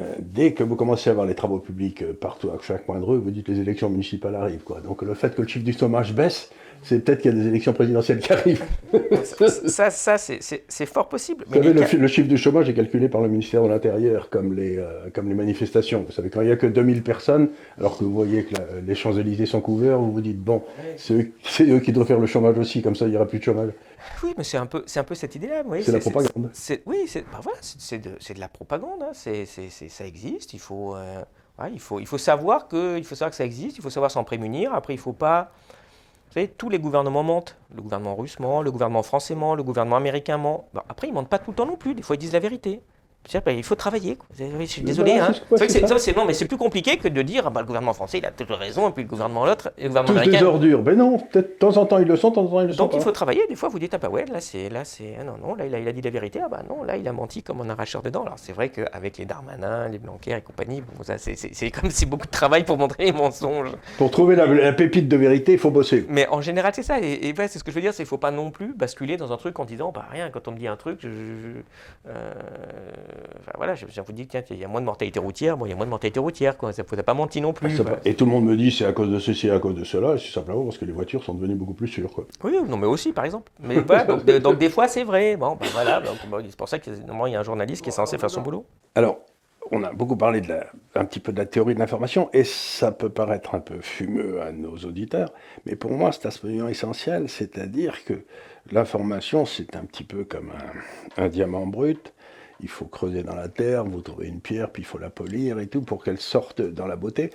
euh, dès que vous commencez à avoir les travaux publics euh, partout, à chaque coin de rue, vous dites les élections municipales arrivent. Quoi. Donc le fait que le chiffre du chômage baisse, c'est peut-être qu'il y a des élections présidentielles qui arrivent.
ça, ça c'est fort possible.
Vous savez, le, chiffre du chômage est calculé par le ministère de l'Intérieur, comme, les, euh, comme les manifestations. Vous savez, quand il n'y a que 2000 personnes, alors que vous voyez que les Champs-Élysées sont couverts, vous vous dites, bon, c'est eux, qui doivent faire le chômage aussi, comme ça il n'y aura plus de chômage.
Oui, mais c'est un peu, c'est un peu cette idée-là.
C'est la propagande.
oui, c'est bah voilà, de, de, la propagande. Hein. C'est, ça existe. Il faut, euh, il faut, il faut savoir que, il faut savoir que ça existe. Il faut savoir s'en prémunir. Après, il faut pas. Vous tous les gouvernements mentent. Le gouvernement russe ment, le gouvernement français ment, le gouvernement américain ment. après, ils mentent pas tout le temps non plus. Des fois, ils disent la vérité. Il faut travailler. Je suis désolé. Hein. C'est non, mais c'est plus compliqué que de dire bah, le gouvernement français il a toujours raison et puis le gouvernement l'autre et le gouvernement
Tous
américain.
des ordures. Ben non, peut-être de temps en temps ils le sont, de temps en temps ils le
sont.
Donc
il faut travailler. Des fois vous dites ah bah ouais là c'est là c'est ah, non non là il a, il a, dit la vérité ah bah non là il a menti comme un arracheur de dents. Alors c'est vrai qu'avec les Darmanin, les Blanquer et compagnie, bon, c'est comme c'est beaucoup de travail pour montrer les mensonges.
Pour trouver la, pépite de vérité, il faut bosser.
Mais en général c'est ça et, et c'est ce que je veux dire, c'est qu'il faut pas non plus basculer dans un truc en disant bah rien quand on me dit un truc, je, euh, enfin, voilà je, vous dis, tiens, il y a moins de mortalité routière, bon, il y a moins de mortalité routière, quoi. Ça ne pas menti non plus.
Et tout le monde me dit, c'est à cause de ceci, à cause de cela, c'est simplement parce que les voitures sont devenues beaucoup plus sûres, quoi.
Oui, non, mais aussi, par exemple. Mais donc, des fois, c'est vrai. Bon, ben voilà, c'est pour ça qu'il y a un journaliste qui est censé faire son boulot.
Alors, on a beaucoup parlé de la, un petit peu de la théorie de l'information, et ça peut paraître un peu fumeux à nos auditeurs, mais pour moi, c'est absolument essentiel, c'est-à-dire que l'information, c'est un petit peu comme un diamant brut il faut creuser dans la terre, vous trouvez une pierre, puis il faut la polir et tout pour qu'elle sorte dans la beauté.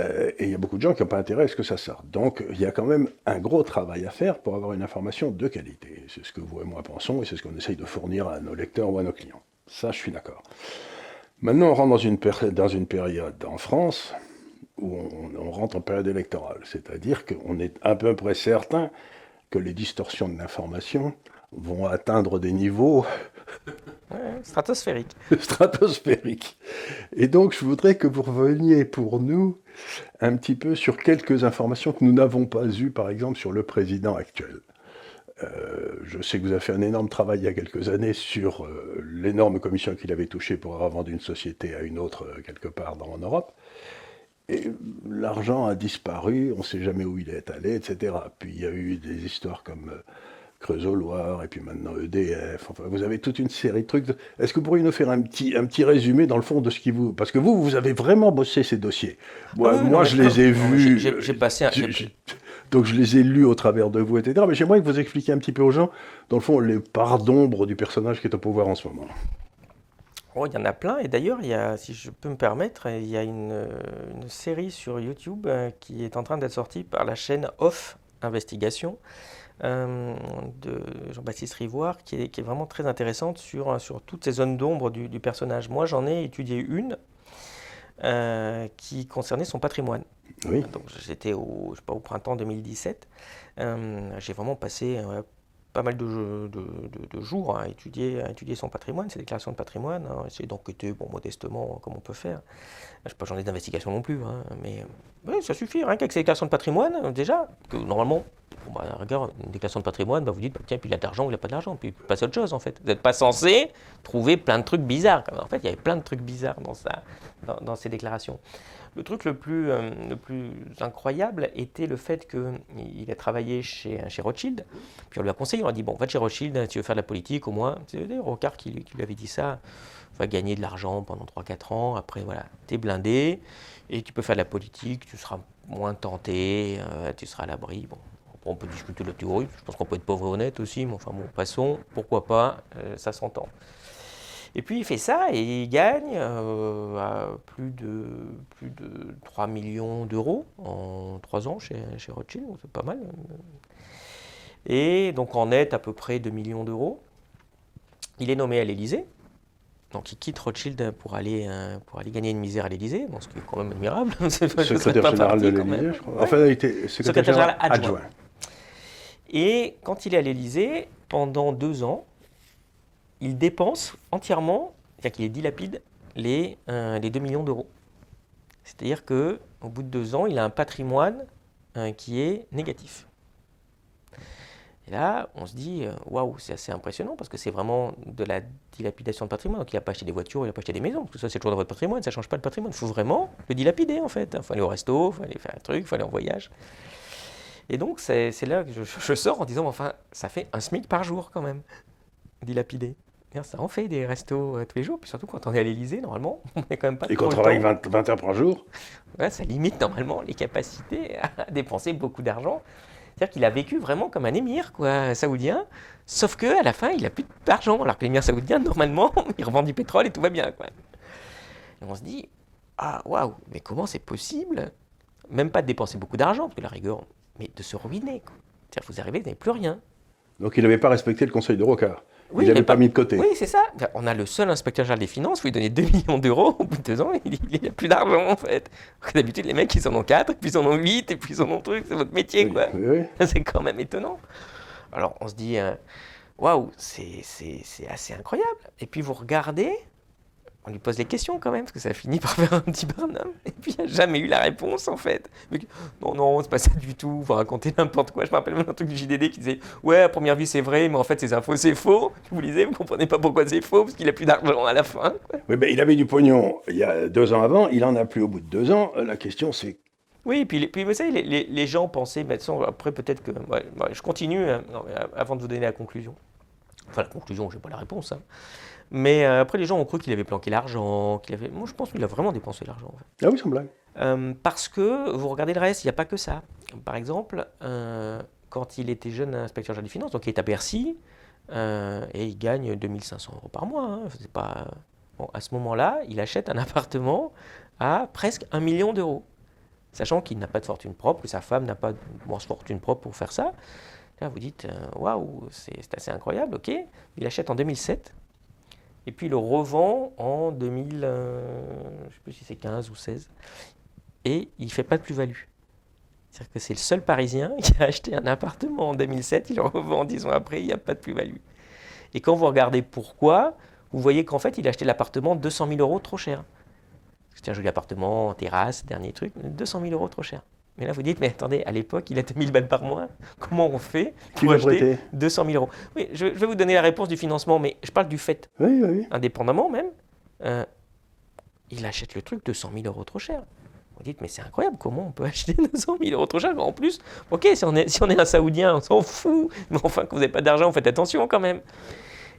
Euh, et il y a beaucoup de gens qui n'ont pas intérêt à ce que ça sorte. Donc il y a quand même un gros travail à faire pour avoir une information de qualité. C'est ce que vous et moi pensons et c'est ce qu'on essaye de fournir à nos lecteurs ou à nos clients. Ça, je suis d'accord. Maintenant, on rentre dans une, période en France où on, on rentre en période électorale. C'est-à-dire qu'on est à peu près certain que les distorsions de l'information vont atteindre des niveaux
stratosphérique.
stratosphérique. Et donc, je voudrais que vous reveniez pour nous un petit peu sur quelques informations que nous n'avons pas eues, par exemple, sur le président actuel. Euh, je sais que vous avez fait un énorme travail il y a quelques années sur euh, l'énorme commission qu'il avait touchée pour avoir vendu une société à une autre euh, quelque part en Europe. Et l'argent a disparu, on ne sait jamais où il est allé, etc. Puis il y a eu des histoires comme Creusot-Loire, et puis maintenant EDF. Enfin, vous avez toute une série de trucs. Est-ce que vous pourriez nous faire un petit, un petit résumé, dans le fond, de ce qui vous... Parce que vous, vous avez vraiment bossé ces dossiers. Moi, moi je les ai vus...
J'ai passé un...
donc je les ai lus au travers de vous, etc. Mais j'aimerais que vous expliquiez un petit peu aux gens, dans le fond, les parts d'ombre du personnage qui est au pouvoir en ce moment.
Oh, il y en a plein, et d'ailleurs, il y a, si je peux me permettre, il y a une, une série sur YouTube euh, qui est en train d'être sortie par la chaîne Off Investigation, euh, de Jean-Baptiste Rivoire qui est, qui est, vraiment très intéressante sur, sur toutes ces zones d'ombre du, personnage. Moi, j'en ai étudié une euh, qui concernait son patrimoine.
Oui.
Donc, j'étais au, je sais pas, au printemps 2017. Euh, j'ai vraiment passé pas mal de, de, jours à étudier, à étudier son patrimoine, ses déclarations de patrimoine, hein, essayer d'enquêter bon, modestement comme on peut faire. Je n'ai pas j'en ai d'investigation non plus, hein, mais ça suffit, rien qu'avec ses déclarations de patrimoine, déjà, que normalement, bon, bah, regarde, une déclaration de patrimoine, bah, vous dites, bah, tiens, puis il a de l'argent ou il n'a pas d'argent, puis passe à autre chose en fait. Vous n'êtes pas censé trouver plein de trucs bizarres. En fait, il y avait plein de trucs bizarres dans, ça, dans, dans ces déclarations. Le truc le plus, euh, le plus incroyable était le fait qu'il a travaillé chez, Rothschild. Puis on lui a conseillé, on a dit Bon, va chez Rothschild, tu veux faire de la politique au moins. C'est Rocard qui, lui avait dit ça. Va gagner de l'argent pendant 3-4 ans. Après, voilà, t'es blindé et tu peux faire de la politique, tu seras moins tenté, euh, tu seras à l'abri. Bon, on peut discuter de la théorie, je pense qu'on peut être pauvre et honnête aussi, mais enfin bon, passons, pourquoi pas, euh, ça s'entend. Et puis il fait ça et il gagne euh, plus, de, plus de 3 millions d'euros en 3 ans chez, chez Rothschild, c'est pas mal. Et donc en net à peu près 2 millions d'euros. Il est nommé à l'Élysée. Donc il quitte Rothschild pour aller, euh, pour aller gagner une misère à l'Élysée, ce qui est quand même admirable.
secrétaire général de l'Élysée, je crois. Enfin, il été secrétaire, général adjoint.
Et quand il est à l'Élysée, pendant deux ans, il dépense entièrement, c'est-à-dire qu'il dilapide les, euh, les 2 millions d'euros. C'est-à-dire qu'au bout de deux ans, il a un patrimoine euh, qui est négatif. Et là, on se dit, euh, waouh, c'est assez impressionnant parce que c'est vraiment de la dilapidation de patrimoine. Donc il n'a pas acheté des voitures, il n'a pas acheté des maisons, tout ça c'est toujours dans votre patrimoine, ça ne change pas le patrimoine. Il faut vraiment le dilapider en fait. Il faut aller au resto, il faut aller faire un truc, il faut aller en voyage. Et donc c'est là que je, sors en disant, enfin, ça fait un SMIC par jour quand même, dilapidé. Ça en fait des restos euh, tous les jours, puis surtout quand on est à l'Elysée, normalement, on n'est quand même pas.
Et quand on travaille 20, 20, heures par jour
ouais, Ça limite normalement les capacités à dépenser beaucoup d'argent. C'est-à-dire qu'il a vécu vraiment comme un émir quoi, saoudien, sauf qu'à la fin, il n'a plus d'argent, alors que l'émir saoudien, normalement, il revend du pétrole et tout va bien. Quoi. Et on se dit, ah waouh, mais comment c'est possible? Même pas de dépenser beaucoup d'argent, parce que la rigueur, mais de se ruiner. C'est-à-dire vous arrivez, vous n'avez plus rien.
Donc il n'avait pas respecté le conseil de Rocard il n'avait pas mis de côté.
Oui, c'est ça. On a le seul inspecteur général des finances, vous lui donnez 2 millions d'euros, au bout de deux ans, il n'a plus d'argent en fait. D'habitude, les mecs, ils en ont 4, puis ils en ont 8, et puis ils en ont truc, c'est votre métier quoi. C'est quand même étonnant. Alors on se dit, euh, waouh, c'est assez incroyable. Et puis vous regardez, on lui pose des questions quand même, parce que ça finit par faire un petit Barnum. Et puis il n'y a jamais eu la réponse en fait. Mais, non, non, c'est pas ça du tout, vous racontez n'importe quoi. Je me rappelle même un truc du JDD qui disait Ouais, à première vue c'est vrai, mais en fait ces infos c'est faux. Vous lisez, vous comprenez pas pourquoi c'est faux, parce qu'il a plus d'argent à la fin.
Oui, ben, il avait du pognon il y a deux ans avant, il en a plus au bout de deux ans. La question c'est
oui, puis, puis vous savez, les, les, les gens pensaient, mais après peut-être que... je continue hein, avant de vous donner la conclusion. Enfin, la conclusion, je n'ai pas la réponse. Hein. Mais euh, après, les gens ont cru qu'il avait planqué l'argent. qu'il avait... Moi, je pense qu'il a vraiment dépensé l'argent. En fait.
Ah oui, sans blague.
Euh, parce que vous regardez le reste, il n'y a pas que ça. Par exemple, euh, quand il était jeune inspecteur général des finances, donc il est à Bercy, et il gagne 2500 euros par mois. Hein. pas... bon, à ce moment-là, il achète un appartement à presque un million d'euros. Sachant qu'il n'a pas de fortune propre, que sa femme n'a pas de fortune propre pour faire ça. Là, vous dites, waouh, c'est assez incroyable, ok. Il achète en 2007 et puis il le revend en 2000, euh, je ne sais plus si c'est 15 ou 16, et il ne fait pas de plus-value. C'est-à-dire que c'est le seul Parisien qui a acheté un appartement en 2007, il le revend 10 ans après, il n'y a pas de plus-value. Et quand vous regardez pourquoi, vous voyez qu'en fait, il a acheté l'appartement 200 000 euros trop cher. C'était un joli appartement, terrasse, dernier truc, 200 000 euros trop cher. Mais là, vous dites, mais attendez, à l'époque, il a 2000 balles par mois. Comment on fait pour acheter 200 000 euros Oui, je, vais vous donner la réponse du financement, mais je parle du fait.
Oui, oui.
Indépendamment même, euh, il achète le truc 200 000 euros trop cher. Vous dites, mais c'est incroyable, comment on peut acheter 200 000 euros trop cher En plus, ok, si on est, si on est un Saoudien, on s'en fout. Mais enfin, quand vous n'avez pas d'argent, faites attention quand même.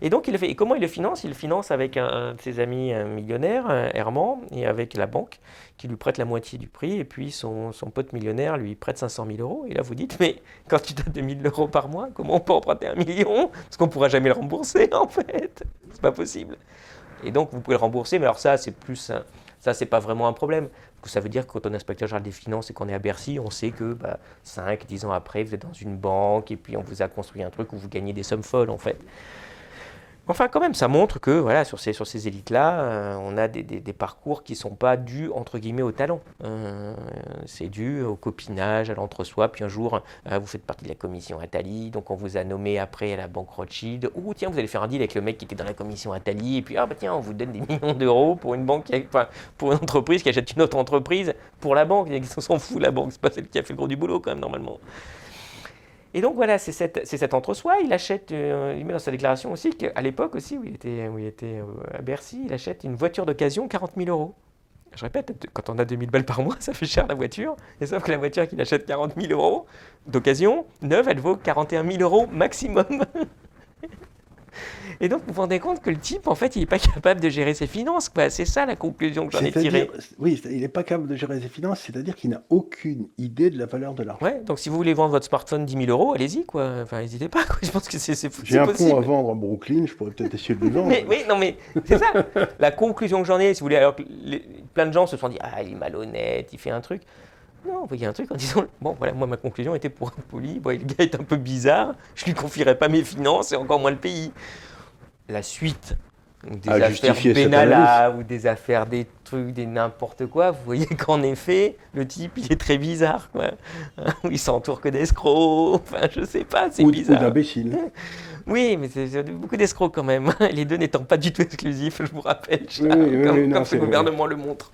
Et donc, il fait. Et comment il le finance? Il le finance avec un, de ses amis millionnaires, Herman, et avec la banque, qui lui prête la moitié du prix. Et puis, son, son pote millionnaire lui prête 500 000 euros. Et là, vous dites, mais quand tu as 2000 euros par mois, comment on peut emprunter un million? Parce qu'on ne pourra jamais le rembourser, en fait. C'est pas possible. Et donc, vous pouvez le rembourser, mais alors ça, c'est plus. Ça, c'est pas vraiment un problème. Ça veut dire que quand on est inspecteur général des finances et qu'on est à Bercy, on sait que bah, 5, 10 ans après, vous êtes dans une banque et puis on vous a construit un truc où vous gagnez des sommes folles, en fait. Enfin, quand même, ça montre que voilà, sur ces, élites-là, euh, on a des, parcours qui ne sont pas dus, entre guillemets, au talent. Euh, c'est dû au copinage, à l'entre-soi. Puis un jour, euh, vous faites partie de la commission Atali, donc on vous a nommé après à la banque Rothschild. Ou tiens, vous allez faire un deal avec le mec qui était dans la commission Atali, et puis ah bah tiens, on vous donne des millions d'euros pour une banque, pour une entreprise qui achète une autre entreprise pour la banque. Ils s'en fout la banque, c'est pas celle qui a fait le gros du boulot quand même normalement. Et donc voilà, c'est cet entre-soi. Il achète, euh, il met dans sa déclaration aussi qu'à l'époque aussi, où il était, euh, à Bercy, il achète une voiture d'occasion 40 000 euros. Je répète, quand on a 2000 balles par mois, ça fait cher la voiture. Et sauf que la voiture qu'il achète 40 000 euros d'occasion, neuve, elle vaut 41 000 euros maximum. Et donc, vous vous rendez compte que le type, en fait, il n'est pas capable de gérer ses finances. C'est ça la conclusion que j'en ai tirée.
Oui, il n'est pas capable de gérer ses finances, c'est-à-dire qu'il n'a aucune idée de la valeur de l'argent.
Ouais, donc si vous voulez vendre votre smartphone 10 000 euros, allez-y, quoi. Enfin, n'hésitez pas, quoi. Je pense que c'est
J'ai un pont à vendre à Brooklyn, je pourrais peut-être essayer de le vendre.
mais, oui, non, mais c'est ça. la conclusion que j'en ai, si vous voulez, alors que plein de gens se sont dit, ah, il est malhonnête, il fait un truc. Non, il y a un truc en disant, bon, voilà, moi, ma conclusion était pour être poli, bon, le gars est un peu bizarre, je lui confierai pas mes finances et encore moins le pays la suite des affaires pénales ou des affaires des trucs, des n'importe quoi, vous voyez qu'en effet, le type, il est très bizarre. Quoi. il s'entoure que d'escrocs, enfin, je sais pas, c'est bizarre.
Ou d'imbéciles.
Oui, mais c'est beaucoup d'escrocs quand même, les deux n'étant pas du tout exclusifs, je vous rappelle, comme, ce gouvernement le montre.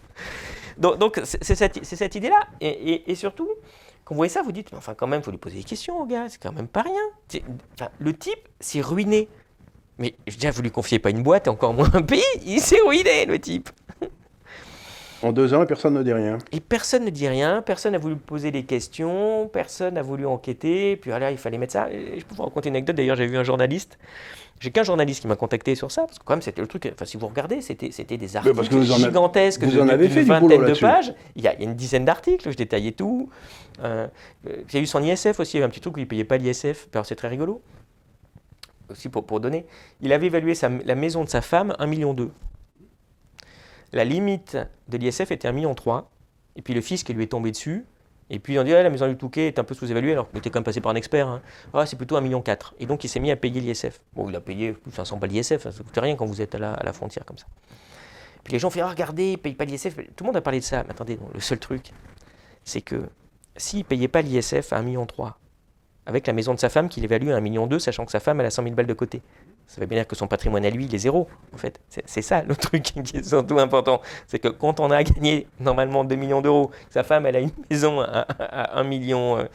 Donc, c'est cette, idée-là. Et, surtout, quand vous voyez ça, vous dites, mais enfin, quand même, il faut lui poser des questions au gars, c'est quand même pas rien. le type s'est ruiné mais déjà, vous lui confiez pas une boîte et encore moins un pays. Il s'est ruiné, le type.
En deux ans, personne ne dit rien.
Et personne ne dit rien, personne n'a voulu poser des questions, personne n'a voulu enquêter. Puis là, il fallait mettre ça. je peux vous raconter une anecdote. D'ailleurs, j'ai vu un journaliste. J'ai qu'un journaliste qui m'a contacté sur ça, parce que quand même, c'était le truc. Enfin, si vous regardez, c'était, c'était des articles gigantesques
vous en avez
de,
fait
une vingtaine de pages. Il y, a, une dizaine d'articles, je détaillais tout. Euh, j'ai eu son ISF aussi, il y avait un petit truc où il ne payait pas l'ISF. Alors, c'est très rigolo aussi pour, pour donner, il avait évalué la maison de sa femme 1,2 million. La limite de l'ISF était 1,3 million. Et puis le fisc lui est tombé dessus. Et puis on dit la maison du Touquet est un peu sous-évaluée, alors qu'il était quand même passé par un expert. Hein. Ah, c'est plutôt 1,4 million. Et donc il s'est mis à payer l'ISF. Bon, il a payé 500 balles l'ISF, ça ne coûte rien quand vous êtes à la, frontière comme ça. Puis les gens font ah, regardez, il ne paye pas l'ISF. Tout le monde a parlé de ça. Mais attendez, le seul truc, c'est que s'il ne payait pas l'ISF à 1,3 million, avec la maison de sa femme qu'il évalue à 1,2 million, sachant que sa femme elle a 100 000 balles de côté. Ça veut bien dire que son patrimoine à lui, il est zéro, en fait. C'est ça le truc qui est surtout important. C'est que quand on a gagné normalement 2 millions d'euros, sa femme, elle a une maison à, 1,2 million.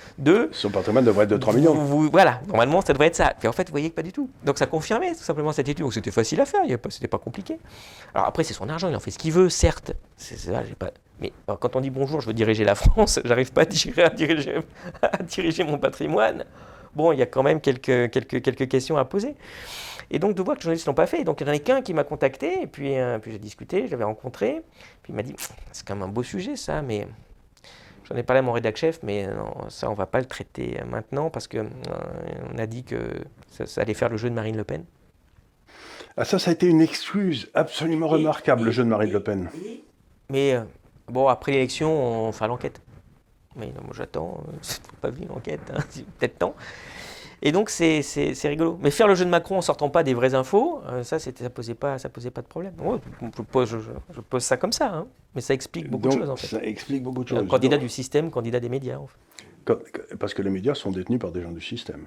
Son patrimoine devrait être de 3 millions.
voilà, normalement, ça devrait être ça. Puis en fait, vous voyez que pas du tout. Donc ça confirmait tout simplement cette étude. Donc c'était facile à faire, c'était pas compliqué. Alors après, c'est son argent, il en fait ce qu'il veut, certes. C'est ça, j'ai pas. Mais quand on dit bonjour, je veux diriger la France, j'arrive pas à diriger, à diriger mon patrimoine. Bon, il y a quand même quelques, quelques, quelques questions à poser. Et donc de voir que les journalistes ne l'ont pas fait. donc il y en a qu'un qui m'a contacté, et puis, euh, puis j'ai discuté, je l'avais rencontré. Puis il m'a dit, c'est quand même un beau sujet ça, mais j'en ai parlé à mon rédac chef, mais non, ça on va pas le traiter maintenant parce qu'on euh, a dit que ça, allait faire le jeu de Marine Le Pen.
Ah ça, ça a été une excuse absolument remarquable, le jeu de Marine Le Pen.
Mais euh, bon, après l'élection, on fera l'enquête. Mais non, j'attends, c'est pas vu l'enquête, hein, peut-être temps. Et donc c'est rigolo. Mais faire le jeu de Macron en sortant pas des vraies infos, euh, ça ça posait pas ça posait pas de problème. je, pose, je, pose, ça comme ça, hein. mais ça explique beaucoup de choses en fait.
Ça explique beaucoup de choses.
candidat du système, candidat des médias. En
fait. Parce que les médias sont détenus par des gens du système.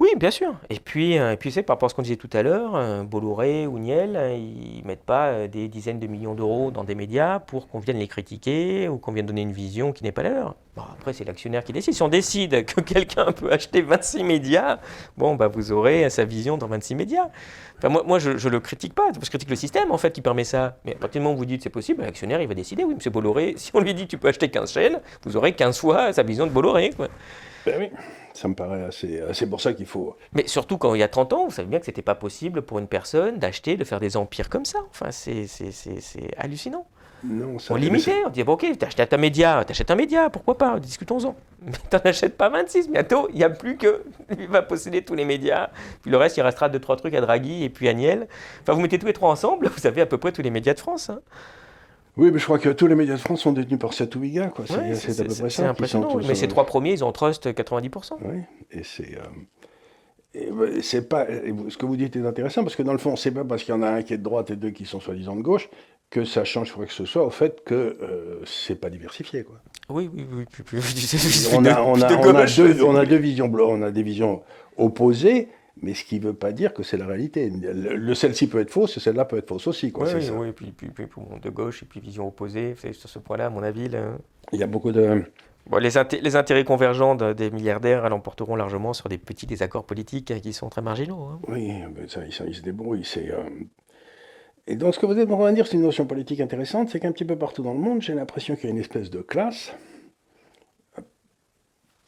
Oui, bien sûr. Et puis, euh, et puis c'est par rapport à ce qu'on disait tout à l'heure, euh, Bolloré ou Niel, euh, ils mettent pas des dizaines de millions d'euros dans des médias pour qu'on vienne les critiquer ou qu'on vienne donner une vision qui n'est pas la leur. Bon, après, c'est l'actionnaire qui décide. Si on décide que quelqu'un peut acheter 26 médias, bon, bah, vous aurez sa vision dans 26 médias. Enfin, moi, moi je ne le critique pas. Je critique le système, en fait, qui permet ça. Mais à partir du moment où vous dites c'est possible, l'actionnaire, il va décider. Oui, M. Bolloré, si on lui dit tu peux acheter 15 chaînes, vous aurez 15 fois sa vision de Bolloré.
Ben oui. Ça me paraît assez. C'est pour ça qu'il faut.
Mais surtout quand il y a 30 ans, vous savez bien que c'était pas possible pour une personne d'acheter, de faire des empires comme ça. Enfin, c'est hallucinant.
Non, ça
on limitait, on disait bon, ok, t'achètes un média, t'achètes un média, pourquoi pas, discutons-en. Mais t'en achètes pas 26, bientôt, il n'y a plus que lui va posséder tous les médias, puis le reste, il restera deux, trois trucs à Draghi et puis à Niel. Enfin, vous mettez tous les trois ensemble, vous avez à peu près tous les médias de France. Hein.
Oui, mais je crois que tous les médias de France sont détenus par 7 ou 8 gars.
C'est à peu près ça. C'est impressionnant. mais ces trois premiers, ils ont trust 90%.
Oui, et c'est. Euh, c'est pas. Ce que vous dites est intéressant parce que dans le fond, c'est pas parce qu'il y en a un qui est de droite et deux qui sont soi-disant de gauche que ça change quoi que ce soit au fait que euh, c'est pas diversifié. Quoi.
Oui, oui, oui.
on, a, on, a, on, a deux, on a deux visions, on a des visions opposées mais ce qui ne veut pas dire que c'est la réalité. Le, celle-ci peut être fausse, et celle-là peut être fausse aussi. Quoi,
oui, oui, puis, puis, puis, de gauche, et puis vision opposée, sur ce point-là, à mon avis.
Il y a beaucoup de...
Bon, les, les, intérêts convergents des milliardaires l'emporteront largement sur des petits désaccords politiques qui sont très marginaux. Hein.
Oui, ça, ils, se débrouillent. Euh, Et donc, ce que vous êtes en train de dire, c'est une notion politique intéressante, c'est qu'un petit peu partout dans le monde, j'ai l'impression qu'il y a une espèce de classe.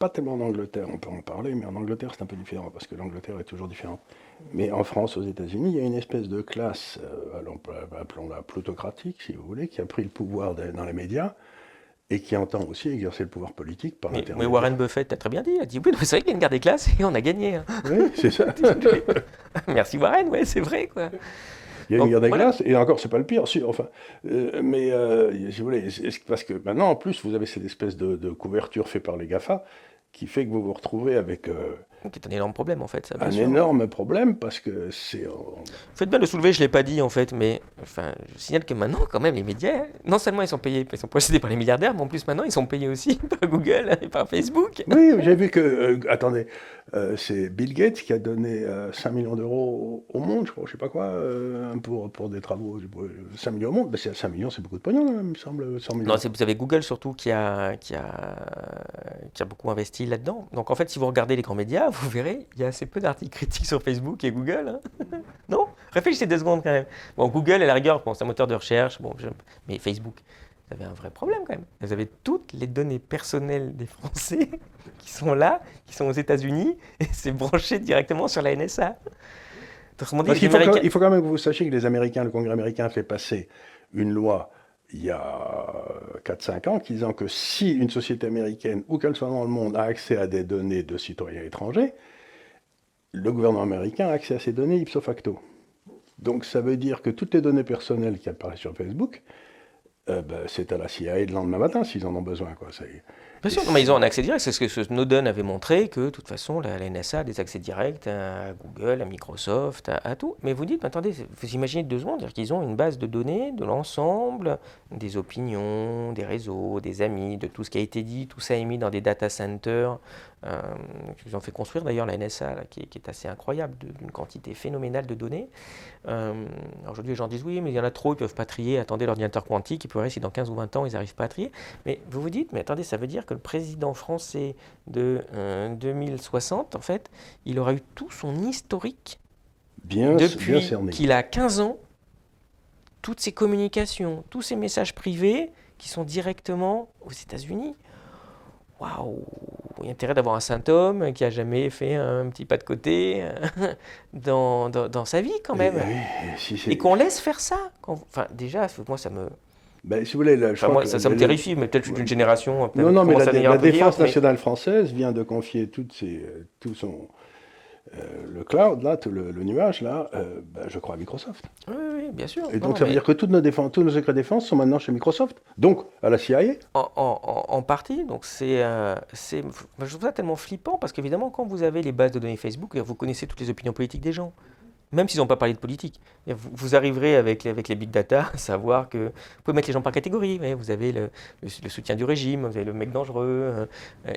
Pas tellement en Angleterre, on peut en parler, mais en Angleterre, c'est un peu différent, parce que l'Angleterre est toujours différente. Mais en France, aux États-Unis, il y a une espèce de classe, euh, appelons-la plutocratique, si vous voulez, qui a pris le pouvoir dans les médias et qui entend aussi exercer le pouvoir politique par
Internet. Mais Warren Buffett a très bien dit, il a dit oui, c'est vrai qu'il y a une guerre des classes et on a gagné. Hein.
Oui, c'est ça.
Merci Warren, oui, c'est vrai. Quoi.
Il y a une guerre des classes, et encore, c'est pas le pire, enfin, euh, mais euh, si vous voulez, parce que maintenant, en plus, vous avez cette espèce de, de couverture faite par les GAFA qui fait que vous vous retrouvez avec euh,
c'est un énorme problème en fait. Ça,
un énorme problème parce que c'est. Vous
faites bien de le soulever, je ne l'ai pas dit en fait, mais enfin, je signale que maintenant, quand même, les médias, non seulement ils sont payés, ils sont possédés par les milliardaires, mais en plus maintenant, ils sont payés aussi par Google et par Facebook.
Oui, j'ai vu que. Euh, attendez, euh, c'est Bill Gates qui a donné 5 euh, millions d'euros au monde, je crois, je sais pas quoi, pour, pour des travaux. 5 millions au monde, ben, 5 millions, c'est beaucoup de pognon, il me semble. 100 millions.
Non, vous avez Google surtout qui a, qui a, qui a beaucoup investi là-dedans. Donc en fait, si vous regardez les grands médias, vous verrez, il y a assez peu d'articles critiques sur Facebook et Google. Hein. non? Réfléchissez deux secondes quand même. Bon, Google, à la rigueur, bon, c'est un moteur de recherche, bon, mais Facebook, vous avez un vrai problème quand même. Vous avez toutes les données personnelles des Français qui sont là, qui sont aux États-Unis, et c'est branché directement sur la NSA.
il, faut quand, il faut quand même que vous sachiez que les Américains, le Congrès américain a fait passer une loi il y a 4-5 ans, qui disant que si une société américaine, où qu'elle soit dans le monde, a accès à des données de citoyens étrangers, le gouvernement américain a accès à ces données ipso facto. Donc ça veut dire que toutes les données personnelles qui apparaissent sur Facebook, euh, ben, c'est à la CIA le lendemain matin s'ils en ont besoin. Quoi.
Bien sûr, mais ils ont un accès direct. C'est ce que Snowden avait montré, que de toute façon, la, NSA a des accès directs à Google, à Microsoft, à, tout. Mais vous dites, attendez, vous imaginez deux secondes, qu'ils ont une base de données de l'ensemble des opinions, des réseaux, des amis, de tout ce qui a été dit, tout ça est mis dans des data centers euh, qu'ils ont fait construire d'ailleurs la NSA, qui, est, assez incroyable, d'une quantité phénoménale de données. Euh, Aujourd'hui, les gens disent oui, mais il y en a trop, ils peuvent pas trier, attendez l'ordinateur quantique, il pourrait si dans 15 ou 20 ans, ils n'arrivent pas à trier. Mais vous vous dites, mais attendez, ça veut dire que le président français de 2060, euh, en fait, il aura eu tout son historique
bien,
depuis qu'il a 15 ans, toutes ses communications, tous ses messages privés qui sont directement aux États-Unis. Waouh Il y a intérêt d'avoir un saint homme qui a jamais fait un petit pas de côté dans, dans, sa vie quand même. Et, qu'on laisse faire ça. Enfin, déjà, moi, ça me,
ben, si vous voulez,
ça, me terrifie, mais peut-être une génération.
Non, non, mais la, défense nationale française vient de confier toutes ses, euh, tout son, euh, le cloud, là, tout le, nuage, là, euh, ben, je crois à Microsoft.
Oui, oui, bien sûr.
Et donc ça veut dire que toutes nos défenses, tous nos secrets de défense sont maintenant chez Microsoft, donc à la CIA
En, en, en partie, donc c'est, c'est, je trouve ça tellement flippant, parce qu'évidemment, quand vous avez les bases de données Facebook, vous connaissez toutes les opinions politiques des gens même s'ils n'ont pas parlé de politique. Vous, arriverez avec, avec les big data à savoir que vous pouvez mettre les gens par catégorie. Vous avez le, soutien du régime, vous avez le mec dangereux. Euh,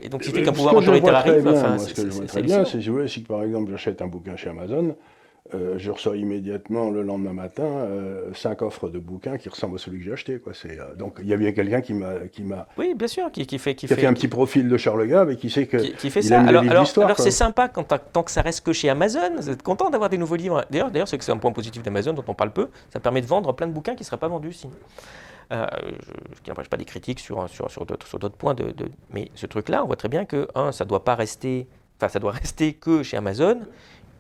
et donc, il suffit qu'un pouvoir autoritaire arrive.
Enfin, ce que je vois très bien, c'est si par exemple j'achète un bouquin chez Amazon, euh, je reçois immédiatement le lendemain matin euh, cinq offres de bouquins qui ressemblent à celui que j'ai acheté. Quoi. Euh, donc il y a bien quelqu'un qui m'a, qui m'a.
Oui, bien sûr, qui, fait,
qui, fait, un petit profil de Charles Gave et qui sait que.
Qui, fait ça. alors, alors, c'est sympa quand, tant que ça reste que chez Amazon. Vous êtes content d'avoir des nouveaux livres. D'ailleurs, d'ailleurs, c'est que c'est un point positif d'Amazon dont on parle peu. Ça permet de vendre plein de bouquins qui ne seraient pas vendus sinon. ce qui n'empêche pas des critiques sur, sur, sur d'autres points. De, de, mais ce truc-là, on voit très bien que, un, ça doit pas rester, enfin, ça doit rester que chez Amazon.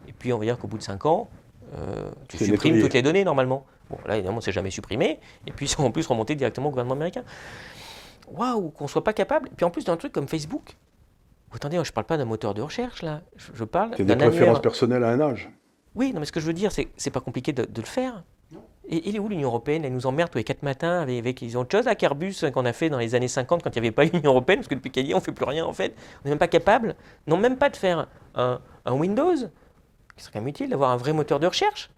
Et puis, on va dire qu'au bout de 5 ans, euh, tu supprimes toutes les données normalement. Bon, là, évidemment, c'est jamais supprimé. Et puis, en plus remonter directement au gouvernement américain. Waouh, qu'on soit pas capable. Et puis, en plus, d'un truc comme Facebook. Attendez, je parle pas d'un moteur de recherche, là. Je, parle
d'un. des préférences personnelles à un âge.
Oui, non, mais ce que je veux dire, c'est c'est pas compliqué de, le faire. Et il est où l'Union Européenne? Elle nous emmerde tous les quatre matins avec, ils ont autre chose à Carbus qu'on a fait dans les années 50 quand il n'y avait pas l'Union Européenne, parce que depuis qu'elle y est, on ne fait plus rien en fait. On n'est même pas capable, non même pas de faire un, un Windows, qui serait quand même utile d'avoir un vrai moteur de recherche.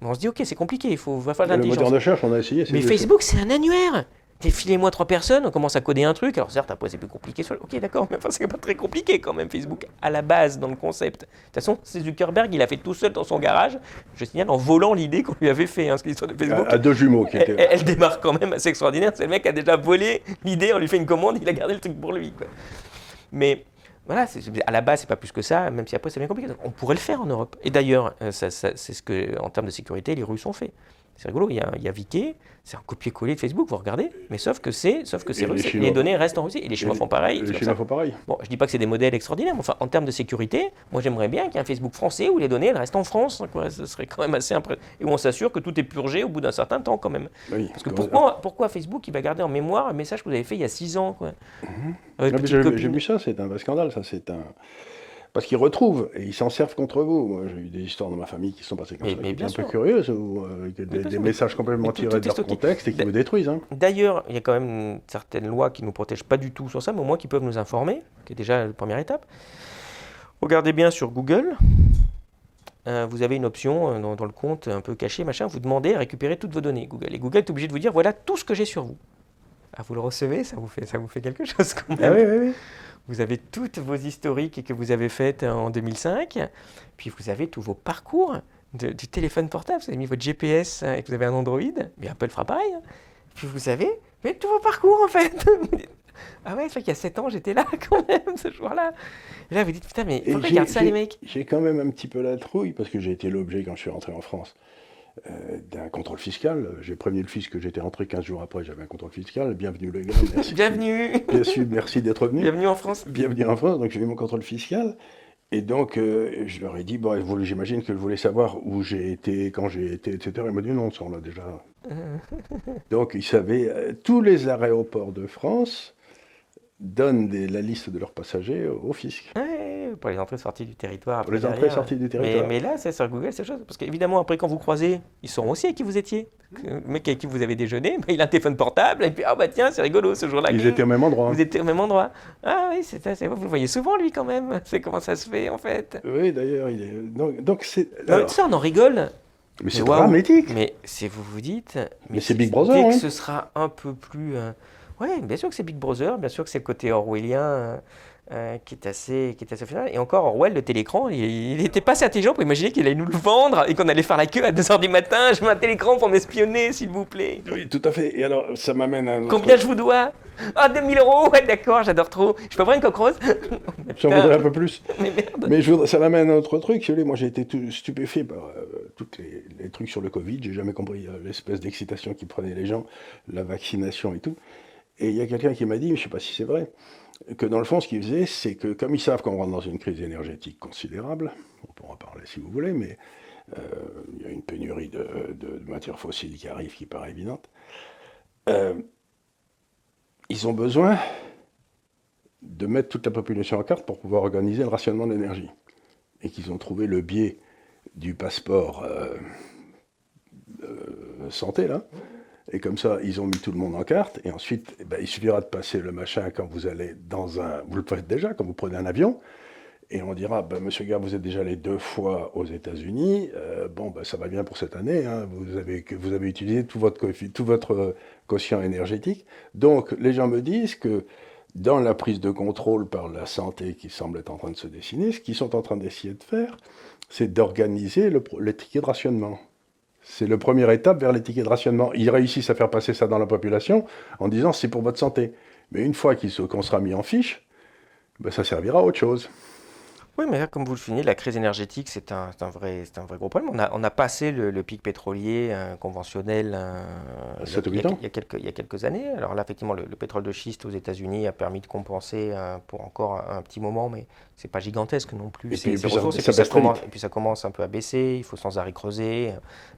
Mais on se dit, ok, c'est compliqué, il faut va faire
Le moteur de recherche, on a essayé.
Mais Facebook, c'est un annuaire. Filez-moi trois personnes, on commence à coder un truc. Alors certes, après c'est plus compliqué. Ok, d'accord, mais enfin, c'est pas très compliqué quand même, Facebook, à la base, dans le concept. De toute façon, c'est Zuckerberg, il a fait tout seul dans son garage, je signale, en volant l'idée qu'on lui avait fait, hein, l'histoire de Facebook.
À, deux jumeaux qui étaient...
Elle, elle, démarre quand même assez extraordinaire. C'est le mec qui a déjà volé l'idée, on lui fait une commande, il a gardé le truc pour lui. Quoi. Mais voilà, à la base, c'est pas plus que ça, même si après c'est bien compliqué. On pourrait le faire en Europe. Et d'ailleurs, euh, c'est ce que, en termes de sécurité, les Russes ont fait. C'est rigolo, il y a, il y a Viki, c'est un copier-coller de Facebook, vous regardez, mais sauf que c'est, sauf que c'est
les
les données restent en Russie, et les Chinois
Et
font pareil.
Les Chinois font pareil.
Bon, je dis pas que c'est des modèles extraordinaires, mais enfin, en termes de sécurité, moi j'aimerais bien qu'il y ait un Facebook français où les données elles restent en France, quoi. Ce serait quand même assez impressionnant. Et où on s'assure que tout est purgé au bout d'un certain temps quand même.
Oui.
Parce que pourquoi, pourquoi Facebook il va garder en mémoire un message que vous avez fait il y a 6 ans, quoi? Copine.
j'ai vu ça, c'est un vrai scandale, ça, c'est un. Parce qu'ils retrouvent et ils s'en servent contre vous. Moi, j'ai eu des histoires dans ma famille qui sont passées comme
Mais-
ça,
mais bien
un peu curieuses, ou euh, des,
sûr,
messages complètement
tout-
tirés
tout
de leur contexte et qui vous détruisent. Hein.
D'ailleurs, il y a quand même certaines lois qui ne nous protègent pas du tout sur ça, mais au moins qui peuvent nous informer, qui est déjà la première étape. Regardez bien sur Google. Euh, vous avez une option euh, dans, dans le compte un peu caché, machin. Vous demandez à récupérer toutes vos données Google. Et Google est obligé de vous dire voilà tout ce que j'ai sur vous. Ah, vous le recevez, ça vous fait, ça vous fait quelque chose quand même.
Ah oui, oui, oui.
Vous avez toutes vos historiques que vous avez faites en 2005, puis vous avez tous vos parcours de- du téléphone portable. Vous avez mis votre GPS euh, et que vous avez un Android, mais Apple fera pareil. hein. Puis vous avez mais tous vos parcours en fait. ah ouais, c'est vrai qu'il y a 7 ans, j'étais là quand même ce jour-là. Et là, vous dites putain, mais regarde ça les mecs?
J'ai quand même un petit peu la trouille parce que j'ai été l'objet quand je suis rentré en France euh, d'un contrôle fiscal. J'ai prévenu le fisc que j'étais rentré 15 jours après, j'avais un contrôle fiscal. Bienvenue les gars, merci.
Bienvenue
Bien sûr, merci d'être venu.
Bienvenue en France
Bienvenue en France, donc j'ai eu mon contrôle fiscal. Et donc, euh, je leur ai dit, bon, j'imagine que vous voulez savoir où j'ai été, quand j'ai été, etc. Ils m'ont dit, non, ça, on l'a déjà. donc, ils savaient, euh, tous les aéroports de France donnent des- la liste de leurs passagers au fisc.
Ouais, pour les entrées et sorties du territoire.
Pour
après,
les entrées et
derrière.
sorties du
Mais,
territoire.
mais là, c'est sur Google, c'est chose. Parce qu'évidemment, après, quand vous croisez, ils sauront aussi avec qui vous étiez. Le mec avec qui vous avez déjeuné, bah, il a un téléphone portable, et puis, ah bah tiens, c'est rigolo ce jour-là.
Ils étaient au même endroit.
Vous étiez au même endroit. Ah oui, c'est ça, c'est- vous le voyez souvent, lui, quand même. C'est comment ça se fait, en fait.
Oui, d'ailleurs, il est. Donc, c'est.
Mais
alors,
ça, on en rigole.
mais c'est
mais
dramatique.
Mais c'est vous vous dites.
Mais c'est Big Brother,
Dès que
hein.
ce sera un peu plus. euh, Ouais, bien sûr que c'est Big Brother, bien sûr que c'est le côté orwellien euh, euh, qui est assez, qui est assez final. Et encore, Orwell, le télécran, il n'était pas assez intelligent pour imaginer qu'il allait nous le vendre et qu'on allait faire la queue à 2h du matin. Je veux un télécran pour m'espionner, s'il vous plaît.
Oui, tout à fait. Et alors, ça m'amène à. un autre-
Combien je vous dois? Ah, 2000 euros? Ouais, d'accord, j'adore trop. Je peux avoir une coque rose
J'en voudrais un peu plus.
Mais merde.
Mais je voudrais- ça m'amène à un autre truc. Moi, j'ai été tout stupéfait par euh, tous les, les trucs sur le Covid. J'ai jamais compris euh, l'espèce d'excitation qui prenait les gens, la vaccination et tout. Et il y a quelqu'un qui m'a dit, je ne sais pas si c'est vrai, que dans le fond, ce qu'ils faisaient, c'est que comme ils savent qu'on rentre dans une crise énergétique considérable, on pourra parler si vous voulez, mais euh, il y a une pénurie de, matières fossiles qui arrive, qui paraît évidente. euh, ils ont besoin de mettre toute la population en carte pour pouvoir organiser le rationnement de l'énergie. Et qu'ils ont trouvé le biais du passeport euh, santé, là. Et comme ça, ils ont mis tout le monde en carte. Et ensuite, eh ben, il suffira de passer le machin quand vous allez dans un... Vous le faites déjà quand vous prenez un avion. Et on dira, ben, monsieur Gare, vous êtes déjà allé deux fois aux États-Unis. Euh, bon, ben, ça va bien pour cette année. hein. Vous, avez, utilisé tout votre, tout votre euh, quotient énergétique. Donc, les gens me disent que dans la prise de contrôle par la santé qui semble être en train de se dessiner, ce qu'ils sont en train d'essayer de faire, c'est d'organiser le, tickets de rationnement. C'est la première étape vers les de rationnement. Ils réussissent à faire passer ça dans la population en disant c'est pour votre santé. Mais une fois qu'on sera mis en fiche, ben, ça servira à autre chose.
Oui, mais là, comme vous le soulignez, la crise énergétique, c'est un, un, vrai, c'est un vrai gros problème. On a, on a passé le, le pic pétrolier euh, conventionnel euh, il y a- il y quelques, il y a quelques années. Alors là, effectivement, le, le pétrole de schiste aux États-Unis a permis de compenser euh, pour encore un, un petit moment, mais c'est pas gigantesque non plus.
Et
C'est-
puis-
c'est
puis ça-
ressources, et
ça
puis ça
baisse très
commence,
vite.
et puis ça commence un peu à baisser, il faut sans arrêt creuser.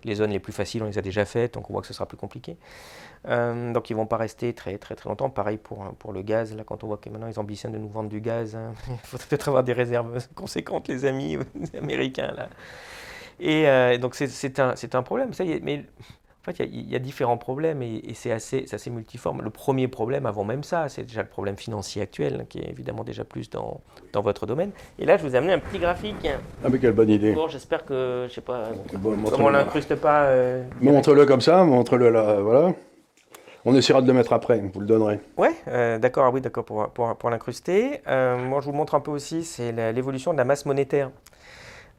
Les zones les plus faciles, on les a déjà faites, donc on voit que ce sera plus compliqué. Euh, donc ils vont pas rester très très très longtemps. Pareil pour, pour le gaz, là quand on voit que maintenant ils ambitionnent de nous vendre du gaz, hein, il faudrait peut-être avoir des réserves conséquentes les amis américains là. Et euh, donc c'est- un, un problème. Ça, mais en fait il y, a- il y a différents problèmes et, et c'est assez, assez multiforme. Le premier problème avant même ça, c'est déjà le problème financier actuel qui est évidemment déjà plus dans, dans votre domaine. Et là je vous ai amené un petit graphique.
Ah mais quelle bonne idée.
Bon j'espère que je sais pas
Bon,
on l'incruste pas. euh,
Montre-le comme ça, montre-le là, voilà. On essaiera de le mettre après, vous le donnerez.
Ouais, euh, d'accord, ah oui, d'accord, pour, pour, pour l'incruster. Euh, moi, je vous montre un peu aussi, c'est l'évolution de la masse monétaire.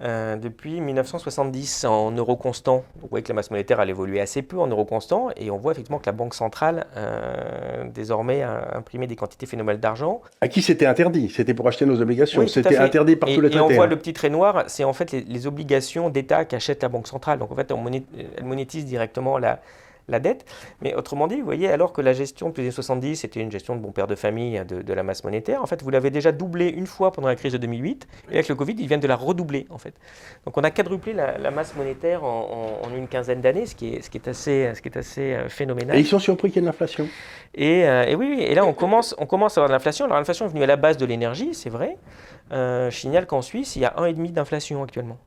euh, depuis 1970 en euros constants. vous voyez que la masse monétaire a évolué assez peu en euros constants et on voit effectivement que la Banque centrale euh, désormais a imprimé des quantités phénoménales d'argent.
À qui c'était interdit? C'était pour acheter nos obligations. c'était interdit par tous les traités.
Et on voit le petit trait noir, c'est en fait les, obligations d'État qu'achète la Banque centrale. Donc en fait, elle monétise directement la, la dette. Mais autrement dit, vous voyez, alors que la gestion depuis les années 70, c'était une gestion de bon père de famille de, la masse monétaire, en fait, vous l'avez déjà doublé une fois pendant la crise de 2008, et avec le Covid, ils viennent de la redoubler, en fait. Donc on a quadruplé la, masse monétaire en, une quinzaine d'années, ce, qui est, ce, qui est assez, ce qui est assez euh, phénoménal.
Et ils sont surpris qu'il y ait de l'inflation.
Et, euh, et, oui, et là, on commence, on commence à avoir de l'inflation. Alors l'inflation est venue à la base de l'énergie, c'est vrai. Euh, je signale qu'en Suisse, il y a 1,5 d'inflation actuellement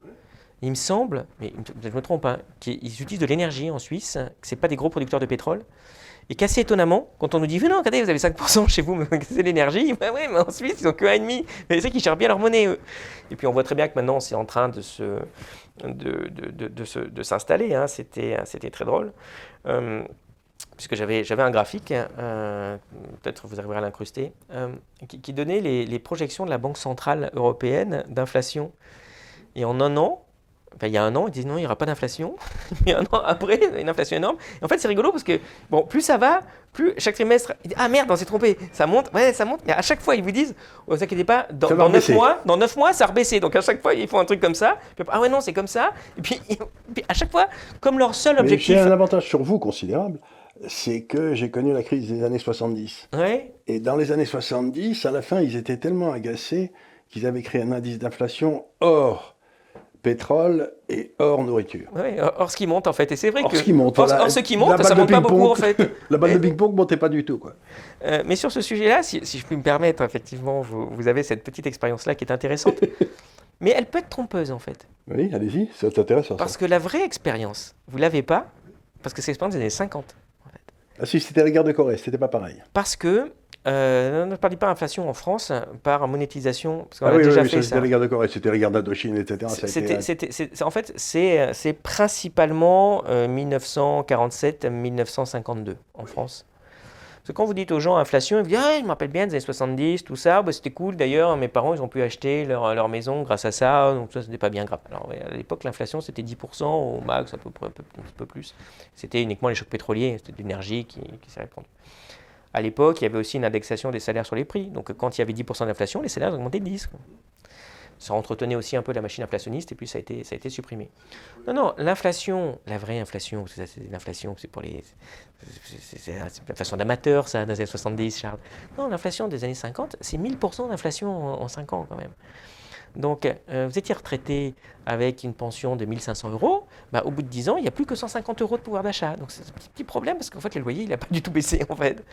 il me semble, mais je me trompe, hein, qu'ils utilisent de l'énergie en Suisse, que ce pas des gros producteurs de pétrole. Et qu'assez étonnamment, quand on nous dit, mais non, regardez, vous avez 5% chez vous, mais c'est l'énergie, bah ouais, mais en Suisse, ils n'ont que 1,5. Mais c'est qu'ils cherchent bien leur monnaie, eux. Et puis on voit très bien que maintenant, c'est en train de se, de, de, de, de s'installer. Hein. C'était, c'était très drôle. Euh, puisque j'avais, j'avais un graphique, euh, peut-être vous arriverez à l'incruster, euh, qui, donnait les projections de la Banque Centrale Européenne d'inflation. Et en un an, il y a un an, ils disent non, il n'y aura pas d'inflation. Et un an après, une inflation énorme. Et en fait, c'est rigolo parce que, bon, plus ça va, plus chaque trimestre, ils disent, ah merde, on s'est trompé, ça monte, ouais, ça monte. Mais à chaque fois, ils vous disent, ne vous inquiétez pas, dans, dans 9 mois, dans 9 mois, ça a rebaissé. Donc à chaque fois, ils font un truc comme ça. Puis, ah ouais, non, c'est comme ça. Et puis, à chaque fois, comme leur seul objectif.
J'ai un avantage sur vous considérable c'est que j'ai connu la crise des années 70.
Ouais.
Et dans les années 70, à la fin, ils étaient tellement agacés qu'ils avaient créé un indice d'inflation hors pétrole et hors nourriture.
Oui, hors ce qui monte en fait. Et c'est vrai
que.
Ce
qui monte.
Hors, ce qui monte, ça monte pas beaucoup en fait.
la balle de ping-pong montait pas du tout. Quoi.
Euh, mais sur ce sujet-là, si, je puis me permettre, effectivement, vous, avez cette petite expérience-là qui est intéressante. mais elle peut être trompeuse en fait.
Oui, allez-y, c'est intéressant.
Parce que la vraie expérience, vous l'avez pas, parce que c'est l'expérience des années 50. En fait.
Ah si, c'était la guerre de Corée, c'était pas pareil.
Parce que euh, ne parlez pas d'inflation en France, par monétisation.
Parce ah oui, déjà oui, fait C'était la guerre de Corée, c'était la guerre d'Indochine, etc.
en fait, c'est principalement 1947-1952 euh, en France. Parce que quand vous dites aux gens inflation, ils vous disent ah, je me rappelle bien des années 70, tout ça, bah, c'était cool. D'ailleurs, mes parents, ils ont pu acheter leur, leur maison grâce à ça, donc ça, c'était pas bien grave. Alors, à l'époque, l'inflation, c'était 10%, au max, à peu près, un, peu, un petit peu plus. C'était uniquement les chocs pétroliers, c'était de l'énergie qui, qui s'est répandue. À l'époque, il y avait aussi une indexation des salaires sur les prix. Donc quand il y avait 10% d'inflation, les salaires augmentaient de 10. Ça entretenait aussi un peu la machine inflationniste et puis ça a été, ça a été supprimé. Non, non, l'inflation, la vraie inflation, c'est l'inflation, c'est pour les. C'est l'inflation d'amateur, ça, dans les années 70, Charles. Non, l'inflation des années 50, c'est 1000% d'inflation en, en 5 ans quand même. Donc, euh, vous étiez retraité avec une pension de 1500 euros, bah, au bout de 10 ans, il n'y a plus que 150 euros de pouvoir d'achat. Donc, c'est un petit, problème parce qu'en fait, le loyer, il n'a pas du tout baissé, en fait.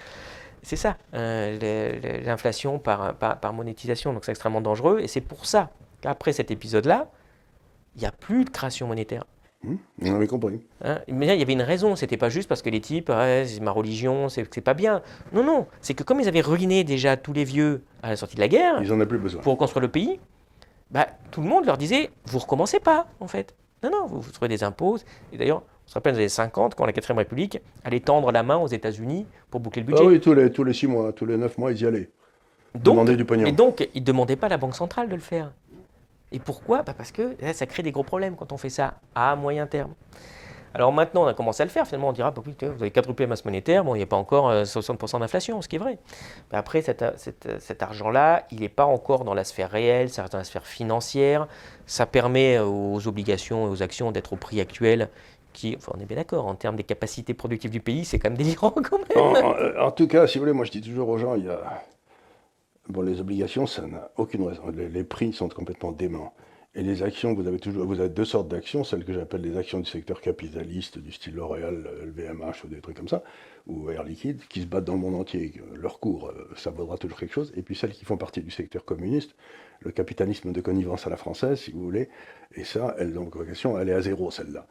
C'est ça, euh, l'inflation par, par, monétisation. Donc, c'est extrêmement dangereux. Et c'est pour ça qu'après cet épisode-là, il n'y a plus de création monétaire.
Mmh, on avait compris.
Hein, mais il y avait une raison, c'était pas juste parce que les types, c'est ma religion, c'est pas bien. Non, non, c'est que comme ils avaient ruiné déjà tous les vieux à la sortie de la guerre,
ils en ont plus besoin.
Pour reconstruire le pays, bah, tout le monde leur disait, vous recommencez pas, en fait. Non, non, vous, vous trouvez des impôts. Et d'ailleurs, on se rappelle dans les années 50, quand la 4 République allait tendre la main aux États-Unis pour boucler le budget.
Ah oui, tous les, tous les 6 mois, tous les 9 mois, ils y allaient.
Donc, du pognon. Et donc, ils ne demandaient pas à la Banque centrale de le faire. Et pourquoi? Bah Parce que ça crée des gros problèmes quand on fait ça à moyen terme. Alors maintenant, on a commencé à le faire. Finalement, on dira, bah, vous avez quadruplé la masse monétaire, bon, il n'y a pas encore 60% euh, d'inflation, ce qui est vrai. Mais après, cet, argent-là, il n'est pas encore dans la sphère réelle, c'est dans la sphère financière. Ça permet aux obligations et aux actions d'être au prix actuel. Qui, enfin, on est bien d'accord, en termes des capacités productives du pays, c'est quand même délirant quand
même. En, tout cas, si vous voulez, moi je dis toujours aux gens, il y a... Bon, les obligations, ça n'a aucune raison. les prix sont complètement déments. Et les actions, vous avez toujours, vous avez deux sortes d'actions, celles que j'appelle les actions du secteur capitaliste, du style L'Oréal, LVMH ou des trucs comme ça, ou Air Liquide, qui se battent dans le monde entier. Leur cours, euh, ça vaudra toujours quelque chose. Et puis celles qui font partie du secteur communiste, le capitalisme de connivence à la française, si vous voulez. Et ça, elles ont vocation, elle est à zéro, celle-là.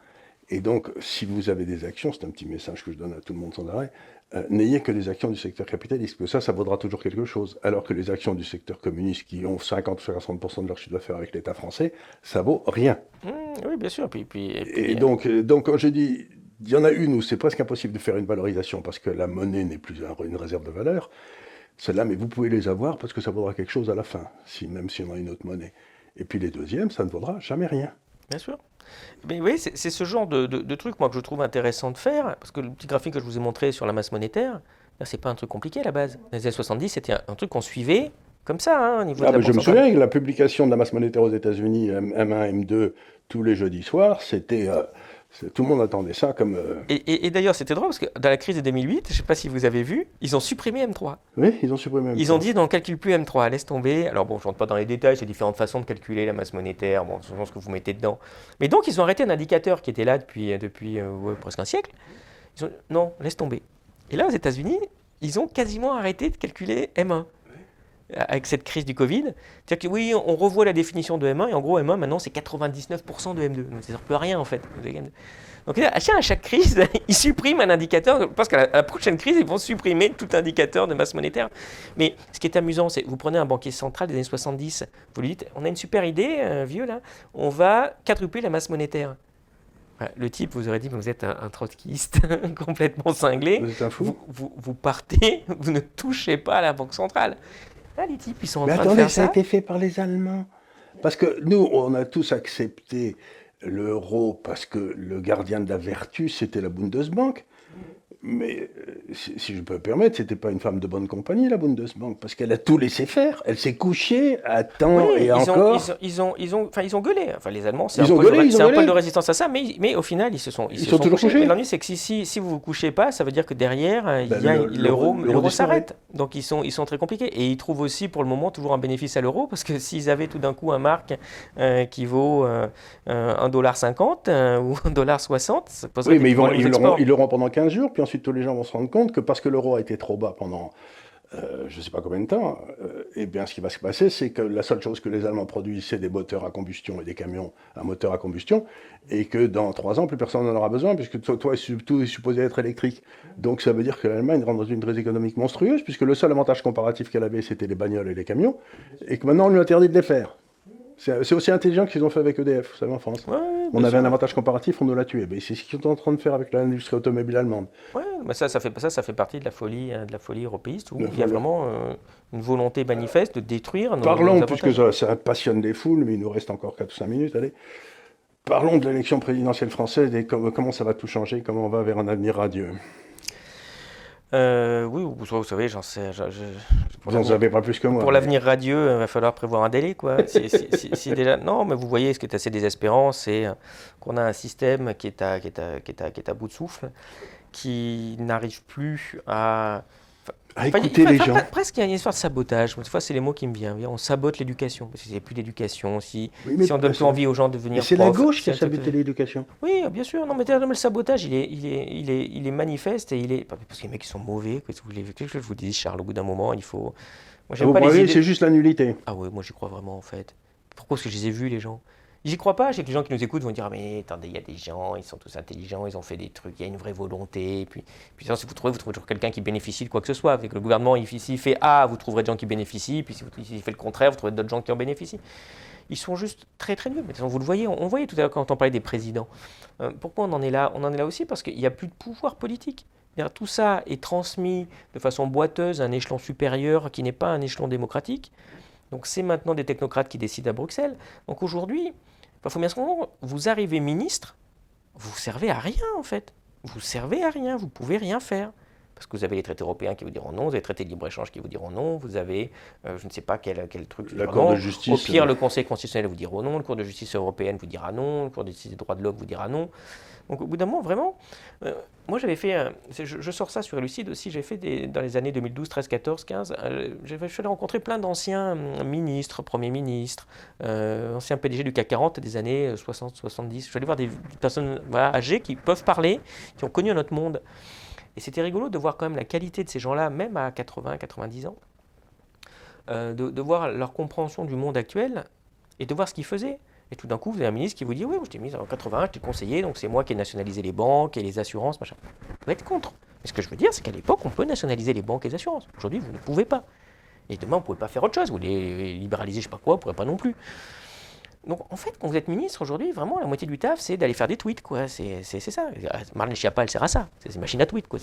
Et donc, si vous avez des actions, c'est un petit message que je donne à tout le monde sans arrêt, euh, n'ayez que les actions du secteur capitaliste, que ça, ça vaudra toujours quelque chose. Alors que les actions du secteur communiste, qui ont 50 ou 60% de leur chiffre d'affaires avec l'État français, ça vaut rien.
Mmh, oui, bien sûr. Puis, puis,
et, donc, euh, donc, quand je dis, il y en a une où c'est presque impossible de faire une valorisation parce que la monnaie n'est plus une réserve de valeur. Celle-là, mais vous pouvez les avoir parce que ça vaudra quelque chose à la fin, si, même si on a une autre monnaie. Et puis les deuxièmes, ça ne vaudra jamais rien.
Bien sûr. Mais oui, c'est ce genre de, de, truc moi, que je trouve intéressant de faire, parce que le petit graphique que je vous ai montré sur la masse monétaire, c'est pas un truc compliqué à la base. Dans les années 70, c'était un, truc qu'on suivait comme ça, hein, au niveau
ah,
de la
Je me souviens que la publication de la masse monétaire aux États-Unis, M1, M2, tous les jeudis soirs, c'était euh, tout le monde attendait ça comme. Euh,
et, d'ailleurs, c'était drôle parce que dans la crise de 2008, je ne sais pas si vous avez vu, ils ont supprimé M3.
Oui, ils ont supprimé M3.
Ils ont dit on ne calcule plus M3, laisse tomber. Alors bon, je ne rentre pas dans les détails, c'est différentes façons de calculer la masse monétaire, bon, selon ce que vous mettez dedans. Mais donc, ils ont arrêté un indicateur qui était là depuis, euh, depuis euh, presque un siècle. Ils ont non, laisse tomber. Et là, aux États-Unis, ils ont quasiment arrêté de calculer M1 avec cette crise du Covid. C'est-à-dire que oui, on revoit la définition de M1, et en gros, M1, maintenant, c'est 99% de M2. Donc, ça ne sert plus à rien, en fait. Donc, à chaque crise, ils suppriment un indicateur, parce qu'à la, prochaine crise, ils vont supprimer tout indicateur de masse monétaire. Mais ce qui est amusant, c'est vous prenez un banquier central des années 70, vous lui dites, on a une super idée, euh, vieux, là, on va quadrupler la masse monétaire. Le type vous aurait dit, vous êtes un, trotskiste complètement cinglé.
Vous êtes un fou.
Vous, vous, partez, vous ne touchez pas à la Banque centrale.
Ah, les types, ils sont en train de faire ça. ça a été fait par les Allemands. Parce que nous, on a tous accepté l'euro parce que le gardien de la vertu, c'était la Bundesbank. Mais euh, si, je peux me permettre, c'était pas une femme de bonne compagnie, la Bundesbank, parce qu'elle a tout laissé faire. Elle s'est couchée à temps et encore.
ils, ont, ils, ont, enfin, ils ont gueulé. Enfin, les Allemands, c'est un, de, un de résistance à ça, mais, mais au final, ils se sont,
ils, se sont, toujours couchés.
Mais l'ennui, c'est que si, si, si, vous vous couchez pas, ça veut dire que derrière, ben, l'euro s'arrête. Donc, ils sont, ils sont très compliqués. Et ils trouvent aussi, pour le moment, toujours un bénéfice à l'euro, parce que s'ils avaient tout d'un coup un marque euh, qui vaut euh, 1,50$ euh, ou 1,60$, ça
poserait Oui, mais ils, vont, ils l'auront pendant 15 jours, puis ensuite tous les gens vont se rendre compte que parce que l'euro a été trop bas pendant euh, je ne sais pas combien de temps, euh, eh bien, ce qui va se passer, c'est que la seule chose que les Allemands produisent, c'est des moteurs à combustion et des camions à moteur à combustion, et que dans trois ans, plus personne n'en aura besoin, puisque tout est supposé être électrique. Donc ça veut dire que l'Allemagne rentre dans une crise économique monstrueuse, puisque le seul avantage comparatif qu'elle avait, c'était les bagnoles et les camions, et que maintenant on lui interdit de les faire. C'est aussi intelligent qu'ils ont fait avec EDF, vous savez, en France. on avait un avantage comparatif, on nous l'a tué. Mais c'est ce qu'ils sont en train de faire avec l'industrie automobile allemande.
Ouais, mais ça, ça fait, ça, ça fait partie de la folie, hein, de la folie européiste, où il y a vraiment euh, une volonté manifeste de détruire nos
Parlons, puisque ça, passionne des foules, mais il nous reste encore 4 ou 5 minutes, allez. Parlons de l'élection présidentielle française et comment ça va tout changer, comment on va vers un avenir radieux.
Euh, oui, vous, savez, j'en sais.
vous n'en savez pas plus que moi.
Pour l'avenir radieux, il va falloir prévoir un délai, quoi. si, déjà, non, mais vous voyez, ce qui est assez désespérant, c'est qu'on a un système qui est à, qui est à, qui est à, qui est à bout de souffle, qui n'arrive plus à
à écouter les gens.
Presque il y a une histoire de sabotage. Cette fois, c'est les mots qui me viennent. On sabote l'éducation. Parce qu'il n'y a plus d'éducation. Si, si on donne plus envie aux gens de venir.
C'est la gauche qui a saboté l'éducation.
Oui, bien sûr. Non, mais, le sabotage, il est, il, est, il, est, il est manifeste et il est. Parce que les mecs, ils sont mauvais. Que vous, que je vous dis, Charles, au bout d'un moment, il faut.
Moi, vous croyez, c'est juste la nullité.
Ah oui, moi, j'y crois vraiment, en fait. Pourquoi? Parce que je les ai vus, les gens. J'y crois pas, j'ai que les gens qui nous écoutent vont dire mais attendez, il y a des gens, ils sont tous intelligents, ils ont fait des trucs, il y a une vraie volonté. Puis, puis si vous trouvez, vous trouvez toujours quelqu'un qui bénéficie de quoi que ce soit. Avec le gouvernement, ici, fait A, vous trouverez des gens qui bénéficient, puis si fait le contraire, vous trouverez d'autres gens qui en bénéficient. Ils sont juste très très nuls. Mais vous le voyez, on, voyait tout à l'heure quand on parlait des présidents. Euh, pourquoi on en est là? On en est là aussi parce qu'il n'y a plus de pouvoir politique. Tout ça est transmis de façon boiteuse à un échelon supérieur qui n'est pas un échelon démocratique. Donc c'est maintenant des technocrates qui décident à Bruxelles. Donc aujourd'hui, il faut bien se comprendre, vous arrivez ministre, vous servez à rien en fait. Vous servez à rien, vous pouvez rien faire. Parce que vous avez les traités européens qui vous diront non, vous avez les traités de libre-échange qui vous diront non, vous avez euh, je ne sais pas quel, quel truc.
La Cour de justice.
Au pire, le Conseil constitutionnel vous dira non, le Cour de justice européenne vous dira non, le Cour de justice des droits de l'homme vous dira non. Donc au bout d'un moment, vraiment, euh, moi j'avais fait, je, sors ça sur Lucide aussi, j'ai fait des, dans les années 2012, 13, 14, 15, je suis allé rencontrer plein d'anciens hum, ministres, premiers ministres, euh, anciens PDG du CAC 40 des années 60, 70. Je suis allé voir des personnes âgées qui peuvent parler, qui ont connu notre monde. Et c'était rigolo de voir quand même la qualité de ces gens-là, même à 80, 90 ans, euh, de, de voir leur compréhension du monde actuel et de voir ce qu'ils faisaient. Et tout d'un coup, vous avez un ministre qui vous dit Oui, je t'ai mis en 80, je t'ai conseillé, donc c'est moi qui ai nationalisé les banques et les assurances, machin. Vous êtes contre. Mais ce que je veux dire, c'est qu'à l'époque, on peut nationaliser les banques et les assurances. Aujourd'hui, vous ne pouvez pas. Et demain, on ne pouvez pas faire autre chose. Vous les libéraliser, je ne sais pas quoi, on ne pourrait pas non plus. donc en fait, quand vous êtes ministre aujourd'hui, vraiment la moitié du taf, c'est d'aller faire des tweets, quoi. C'est ça. Marlène Schiappa, elle sert à ça. C'est une machine à tweets, quoi.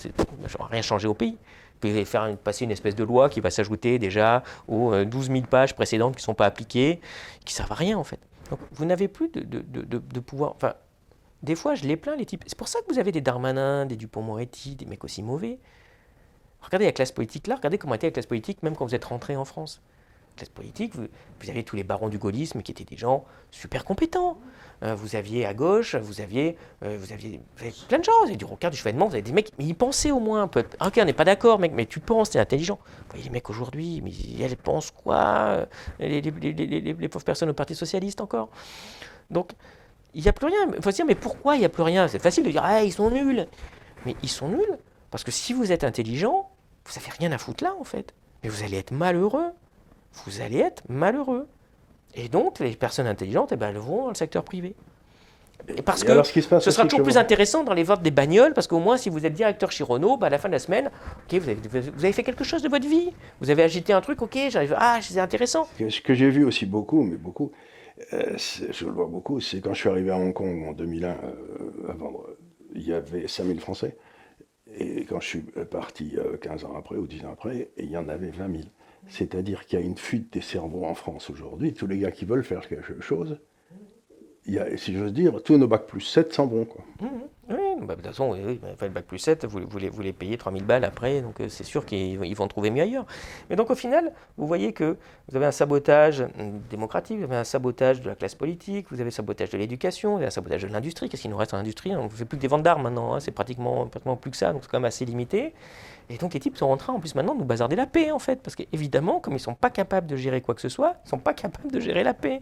Rien changé au pays. Vous pouvez faire passer une espèce de loi qui va s'ajouter déjà aux 12 euh, 000 pages précédentes qui ne sont pas appliquées, qui ne servent à rien en fait. Donc vous n'avez plus de, pouvoir. Enfin, des fois, je les plains, les types. C'est pour ça que vous avez des Darmanin, des Dupont-Moretti, des mecs aussi mauvais. Regardez la classe politique là, regardez comment était la classe politique même quand vous êtes rentré en France classe politique, vous, avez tous les barons du gaullisme qui étaient des gens super compétents. Euh, vous aviez à gauche, vous aviez, euh, vous aviez, plein de gens. Vous avez du Rocard, du Chevènement, vous avez des mecs, mais ils pensaient au moins un peu. Ah, ok, on n'est pas d'accord, mec, mais tu penses, tu es intelligent. Vous voyez les mecs aujourd'hui, mais elles pensent quoi les, les, pauvres personnes au Parti Socialiste encore? Donc, il n'y a plus rien. Il faut se dire, mais pourquoi il n'y a plus rien? C'est facile de dire, ah, ils sont nuls. Mais ils sont nuls parce que si vous êtes intelligent, vous n'avez rien à foutre là, en fait. Mais vous allez être malheureux vous allez être malheureux. Et donc, les personnes intelligentes, eh ben, elles vont dans le secteur privé. parce que ce, sera toujours plus intéressant dans les votes des bagnoles, parce qu'au moins, si vous êtes directeur chez Renault, bah, à la fin de la semaine, ok, vous, avez, fait quelque chose de votre vie. Vous avez agité un truc, ok, j'arrive, ah, c'est intéressant.
Ce que j'ai vu aussi beaucoup, mais beaucoup, euh, je le vois beaucoup, c'est quand je suis arrivé à Hong Kong en 2001, euh, avant, il y avait 5000 Français. Et quand je suis parti 15 euh, ans après ou 10 ans après, il y en avait 20 000. C'est-à-dire qu'il y a une fuite des cerveaux en France aujourd'hui. Tous les gars qui veulent faire quelque chose, il si j'ose dire, tous nos bacs plus 7 s'en vont. Quoi.
Mmh, mmh. oui, bah, de toute façon, oui, le bac plus 7, vous, les, vous payez 3000 balles après, donc euh, c'est sûr qu'ils vont trouver mieux ailleurs. Mais donc au final, vous voyez que vous avez un sabotage démocratique, vous avez un sabotage de la classe politique, vous avez un sabotage de l'éducation, vous avez un sabotage de l'industrie. Qu'est-ce qu'il nous reste en industrie? On ne fait plus que des ventes d'armes maintenant, hein. c'est pratiquement, pratiquement plus que ça, donc c'est quand même assez limité. Et donc les types sont en train en plus maintenant de nous bazarder la paix en fait, parce qu'évidemment, comme ils ne sont pas capables de gérer quoi que ce soit, ils ne sont pas capables de gérer la paix.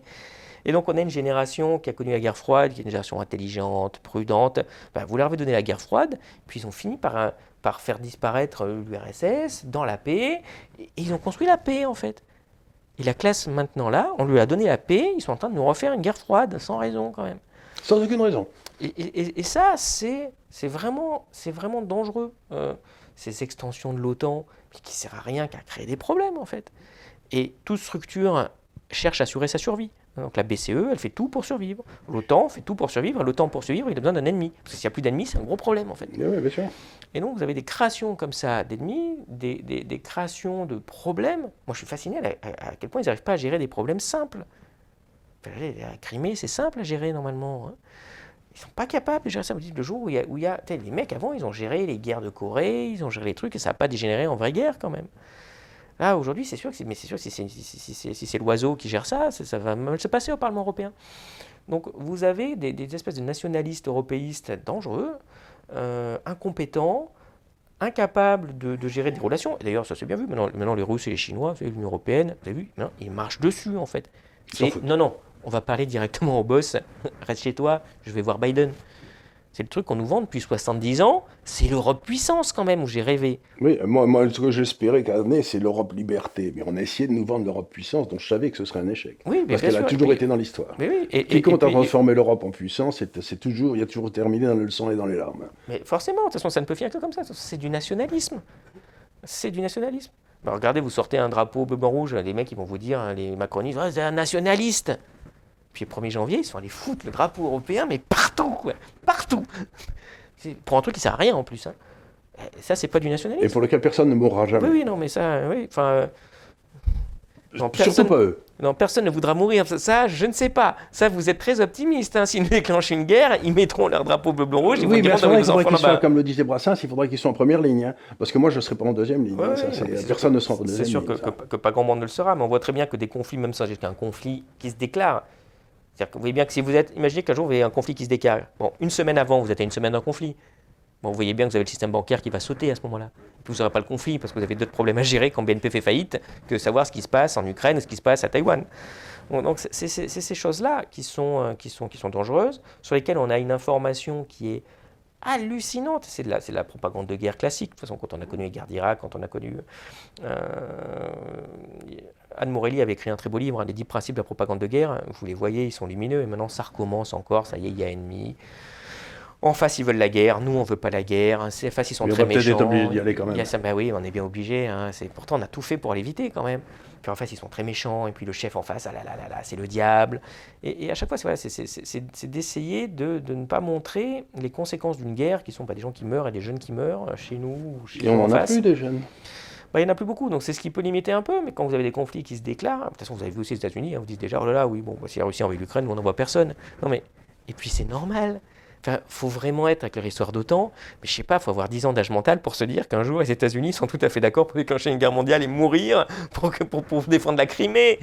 Et donc on a une génération qui a connu la guerre froide, qui est une génération intelligente, prudente. Ben, vous leur avez donné la guerre froide, puis ils ont fini par, par faire disparaître l'URSS dans la paix, et ils ont construit la paix en fait. Et la classe maintenant là, on lui a donné la paix, ils sont en train de nous refaire une guerre froide, sans raison quand même.
Sans aucune raison.
Et, ça, c'est vraiment, vraiment dangereux. Euh, ces extensions de l'OTAN, qui ne sert à rien qu'à créer des problèmes en fait. Et toute structure cherche à assurer sa survie. Donc la BCE, elle fait tout pour survivre. L'OTAN fait tout pour survivre. L'OTAN pour survivre, il a besoin d'un ennemi. Parce que s'il n'y a plus d'ennemis, c'est un gros problème en fait.
Oui, bien sûr.
Et donc vous avez des créations comme ça d'ennemis, des, des, créations de problèmes. Moi je suis fasciné à, quel point ils n'arrivent pas à gérer des problèmes simples. La Crimée, c'est simple à gérer normalement. Hein. Ils sont pas capables de gérer ça. Le jour où il y a, où il y a les mecs avant, ils ont géré les guerres de Corée, ils ont géré les trucs et ça n'a pas dégénéré en vraie guerre quand même. Là, aujourd'hui, c'est sûr que c'est, mais c'est sûr si c'est, si, c'est l'oiseau qui gère ça, ça, va mal se passer au Parlement européen. Donc, vous avez des, espèces de nationalistes européistes dangereux, euh, incompétents, incapables de, gérer des relations. d'ailleurs, ça s'est bien vu. Maintenant, maintenant, les Russes et les Chinois, l'Union européenne, vous avez vu, ils marchent dessus en fait. non, non, on va parler directement au boss. Reste chez toi, je vais voir Biden. C'est le truc qu'on nous vend depuis 70 ans. C'est l'Europe puissance quand même où j'ai rêvé.
Oui, moi, moi ce que j'espérais qu'année, c'est l'Europe liberté. Mais on a essayé de nous vendre l'Europe puissance, donc je savais que ce serait un échec.
Oui,
parce qu'elle a toujours été dans l'histoire.
Oui,
et, Qui compte à transformer l'Europe en puissance, c'est toujours, il y a toujours terminé dans le sang et dans les larmes.
Mais forcément, de toute façon, ça ne peut finir que comme ça. C'est du nationalisme. C'est du nationalisme. Bah, regardez, vous sortez un drapeau bleu, blanc, rouge, les mecs ils vont vous dire, les macronistes, c'est un nationaliste. Puis le 1er janvier, ils sont allés foutre le drapeau européen, mais partout, quoi. Partout. Pour un truc qui sert à rien en plus. Hein. Eh, ça, c'est pas du nationalisme.
Et pour lequel personne ne mourra jamais.
Oui, oui, non, mais ça, oui. Enfin. Euh,
non, personne, Surtout pas eux.
Non, personne ne voudra mourir. Ça, je ne sais pas. Ça, vous êtes très optimiste. Hein. S'ils déclenchent une guerre, ils mettront leur drapeau bleu, blanc, rouge.
Ils oui, bien sûr, il faudrait qu'ils soient, comme le disait Brassens, il faudrait qu'ils soient en première ligne. Hein. Parce que moi, je ne serais pas en deuxième ligne. personne ne sera en deuxième ligne.
C'est sûr que, que, pas grand monde ne le sera, mais on voit très bien que des conflits, même ça, j'ai un conflit qui se déclare, que vous voyez bien que si vous êtes, imaginez qu'un jour vous avez un conflit qui se décale. Une semaine avant, vous êtes à une semaine d'un conflit. Bon, vous voyez bien que vous avez le système bancaire qui va sauter à ce moment-là. Puis vous n'aurez pas le conflit parce que vous avez d'autres problèmes à gérer quand BNP fait faillite que savoir ce qui se passe en Ukraine, ce qui se passe à Taïwan. donc c'est ces choses-là euh, qui sont dangereuses, sur lesquelles on a une information qui est hallucinante. C'est de, la, la propagande de guerre classique. De toute façon, quand on a connu les guerres d'Irak, quand on a connu euh, Anne Morelli avait écrit un très beau livre, Les 10 principes de la propagande de guerre. Vous les voyez, ils sont lumineux. Et maintenant, ça recommence encore. Ça y est, il y a ennemi. En face, ils veulent la guerre. Nous, on veut pas la guerre. En face, ils sont
Mais on
très
va peut-être
méchants.
obligé d'y aller quand même.
Il y a ça, bah oui, on est bien obligé. Hein. C'est pourtant on a tout fait pour l'éviter quand même. Puis en face, ils sont très méchants. Et puis le chef en face, ah là là là là, c'est le diable. Et, et à chaque fois, c'est voilà, d'essayer de, de ne pas montrer les conséquences d'une guerre, qui sont pas des gens qui meurent et des jeunes qui meurent euh, chez nous ou chez
Et on en
en
a
face.
plus des jeunes.
Bah, il n'y en a plus beaucoup, donc c'est ce qui peut limiter un peu. Mais quand vous avez des conflits qui se déclarent, de toute façon, vous avez vu aussi les États-Unis, hein, vous dites déjà, oh là là, oui, bon, bah, si la Russie envahit l'Ukraine, on n'en voit personne. Non mais, et puis c'est normal. Faut vraiment être avec leur histoire d'OTAN, mais je sais pas, faut avoir 10 ans d'âge mental pour se dire qu'un jour les États-Unis sont tout à fait d'accord pour déclencher une guerre mondiale et mourir pour, que- pour défendre la Crimée.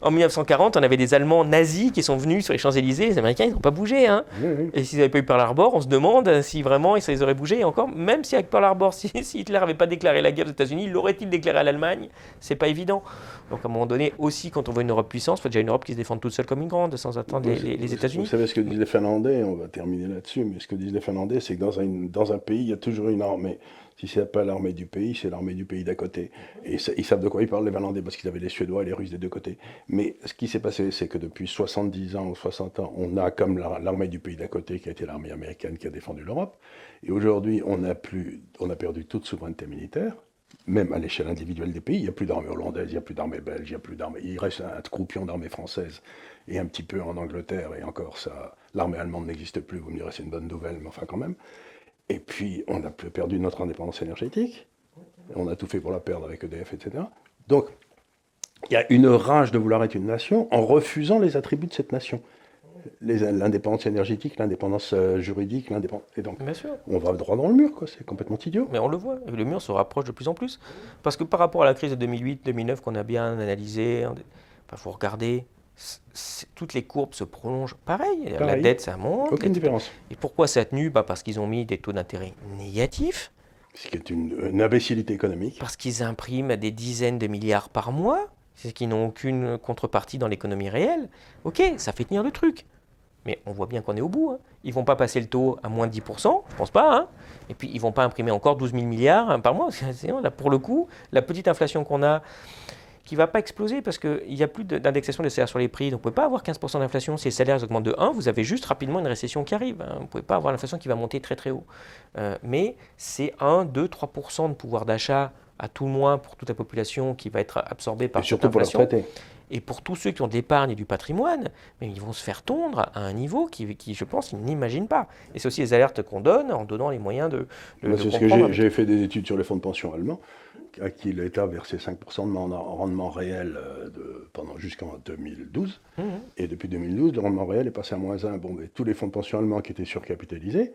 En 1940, on avait des Allemands nazis qui sont venus sur les Champs-Élysées, les Américains, ils n'ont pas bougé. Hein.
Oui, oui.
Et s'ils n'avaient pas eu Pearl Harbor, on se demande si vraiment ça les aurait bougé. Et encore, même si avec Pearl Harbor, si, si Hitler n'avait pas déclaré la guerre aux États-Unis, l'aurait-il déclaré à l'Allemagne? C'est pas évident. Donc à un moment donné, aussi, quand on veut une Europe puissance, il faut déjà une Europe qui se défende toute seule comme une grande, sans attendre les, États-Unis.
Vous savez ce que disent les Finlandais, on va terminer là-dessus, mais ce que disent les Finlandais, c'est que dans un, dans un pays, il y a toujours une armée. Si c'est pas l'armée du pays, c'est l'armée du pays d'à côté. Et ils savent de quoi ils parlent, les Finlandais, parce qu'ils avaient les Suédois et les Russes des deux côtés. Mais ce qui s'est passé, c'est que depuis 70 ans ou 60 ans, on a comme la- l'armée du pays d'à côté, qui a été l'armée américaine qui a défendu l'Europe. Et aujourd'hui, on a, on a perdu toute souveraineté militaire. Même à l'échelle individuelle des pays, il n'y a plus d'armée hollandaise, il n'y a plus d'armée belge, il. Il reste un croupion d'armée française et un petit peu en Angleterre, et encore ça, l'armée allemande n'existe plus, vous me direz c'est une bonne nouvelle, mais enfin quand même. Et puis on a perdu notre indépendance énergétique, on a tout fait pour la perdre avec EDF, etc. Donc il y a une rage de vouloir être une nation en refusant les attributs de cette nation. L'indépendance énergétique, l'indépendance euh, juridique, l'indépendance. Et donc
Bien sûr.
on va droit dans le mur, quoi, c'est complètement idiot.
Mais on le voit, le mur se rapproche de plus en plus. Parce que par rapport à la crise de 2008-2009 qu'on a bien analysé, il faut regarder, toutes les courbes se prolongent pareil. La dette, ça monte.
Aucune différence.
Et pourquoi ça a tenu bah Parce qu'ils ont mis des taux d'intérêt négatifs.
Ce qui est une, une imbécilité économique.
Parce qu'ils impriment des dizaines de milliards par mois, c'est qu'ils n'ont aucune contrepartie dans l'économie réelle. Ok, ça fait tenir le truc. Mais on voit bien qu'on est au bout. Hein. Ils vont pas passer le taux à moins de 10%, je pense pas. Hein. Et puis ils vont pas imprimer encore 12 000 milliards hein, par mois. Là, pour le coup, la petite inflation qu'on a, qui va pas exploser parce qu'il n'y a plus de- d'indexation des salaires sur les prix. Donc vous ne pouvez pas avoir 15% d'inflation. Si les salaires augmentent de 1, vous avez juste rapidement une récession qui arrive. hein. Vous ne pouvez pas avoir l'inflation qui va monter très très haut. Euh, mais c'est 1, 2, 3% de pouvoir d'achat à tout le moins pour toute la population qui va être absorbée par
Et surtout
cette
pour retraité.
Et pour tous ceux qui ont de l'épargne et du patrimoine, mais ils vont se faire tondre à un niveau qui, qui, je pense, ils n'imaginent pas. Et c'est aussi les alertes qu'on donne en donnant les moyens de, de, de
c'est ce que j'ai fait des études sur les fonds de pension allemands, à qui l'État versait 5% de rendement réel euh, de- pendant jusqu'en 2012.
Mhm.
Et depuis 2012, le rendement réel est passé à moins 1. Bon, mais tous les fonds de pension allemands qui étaient surcapitalisés,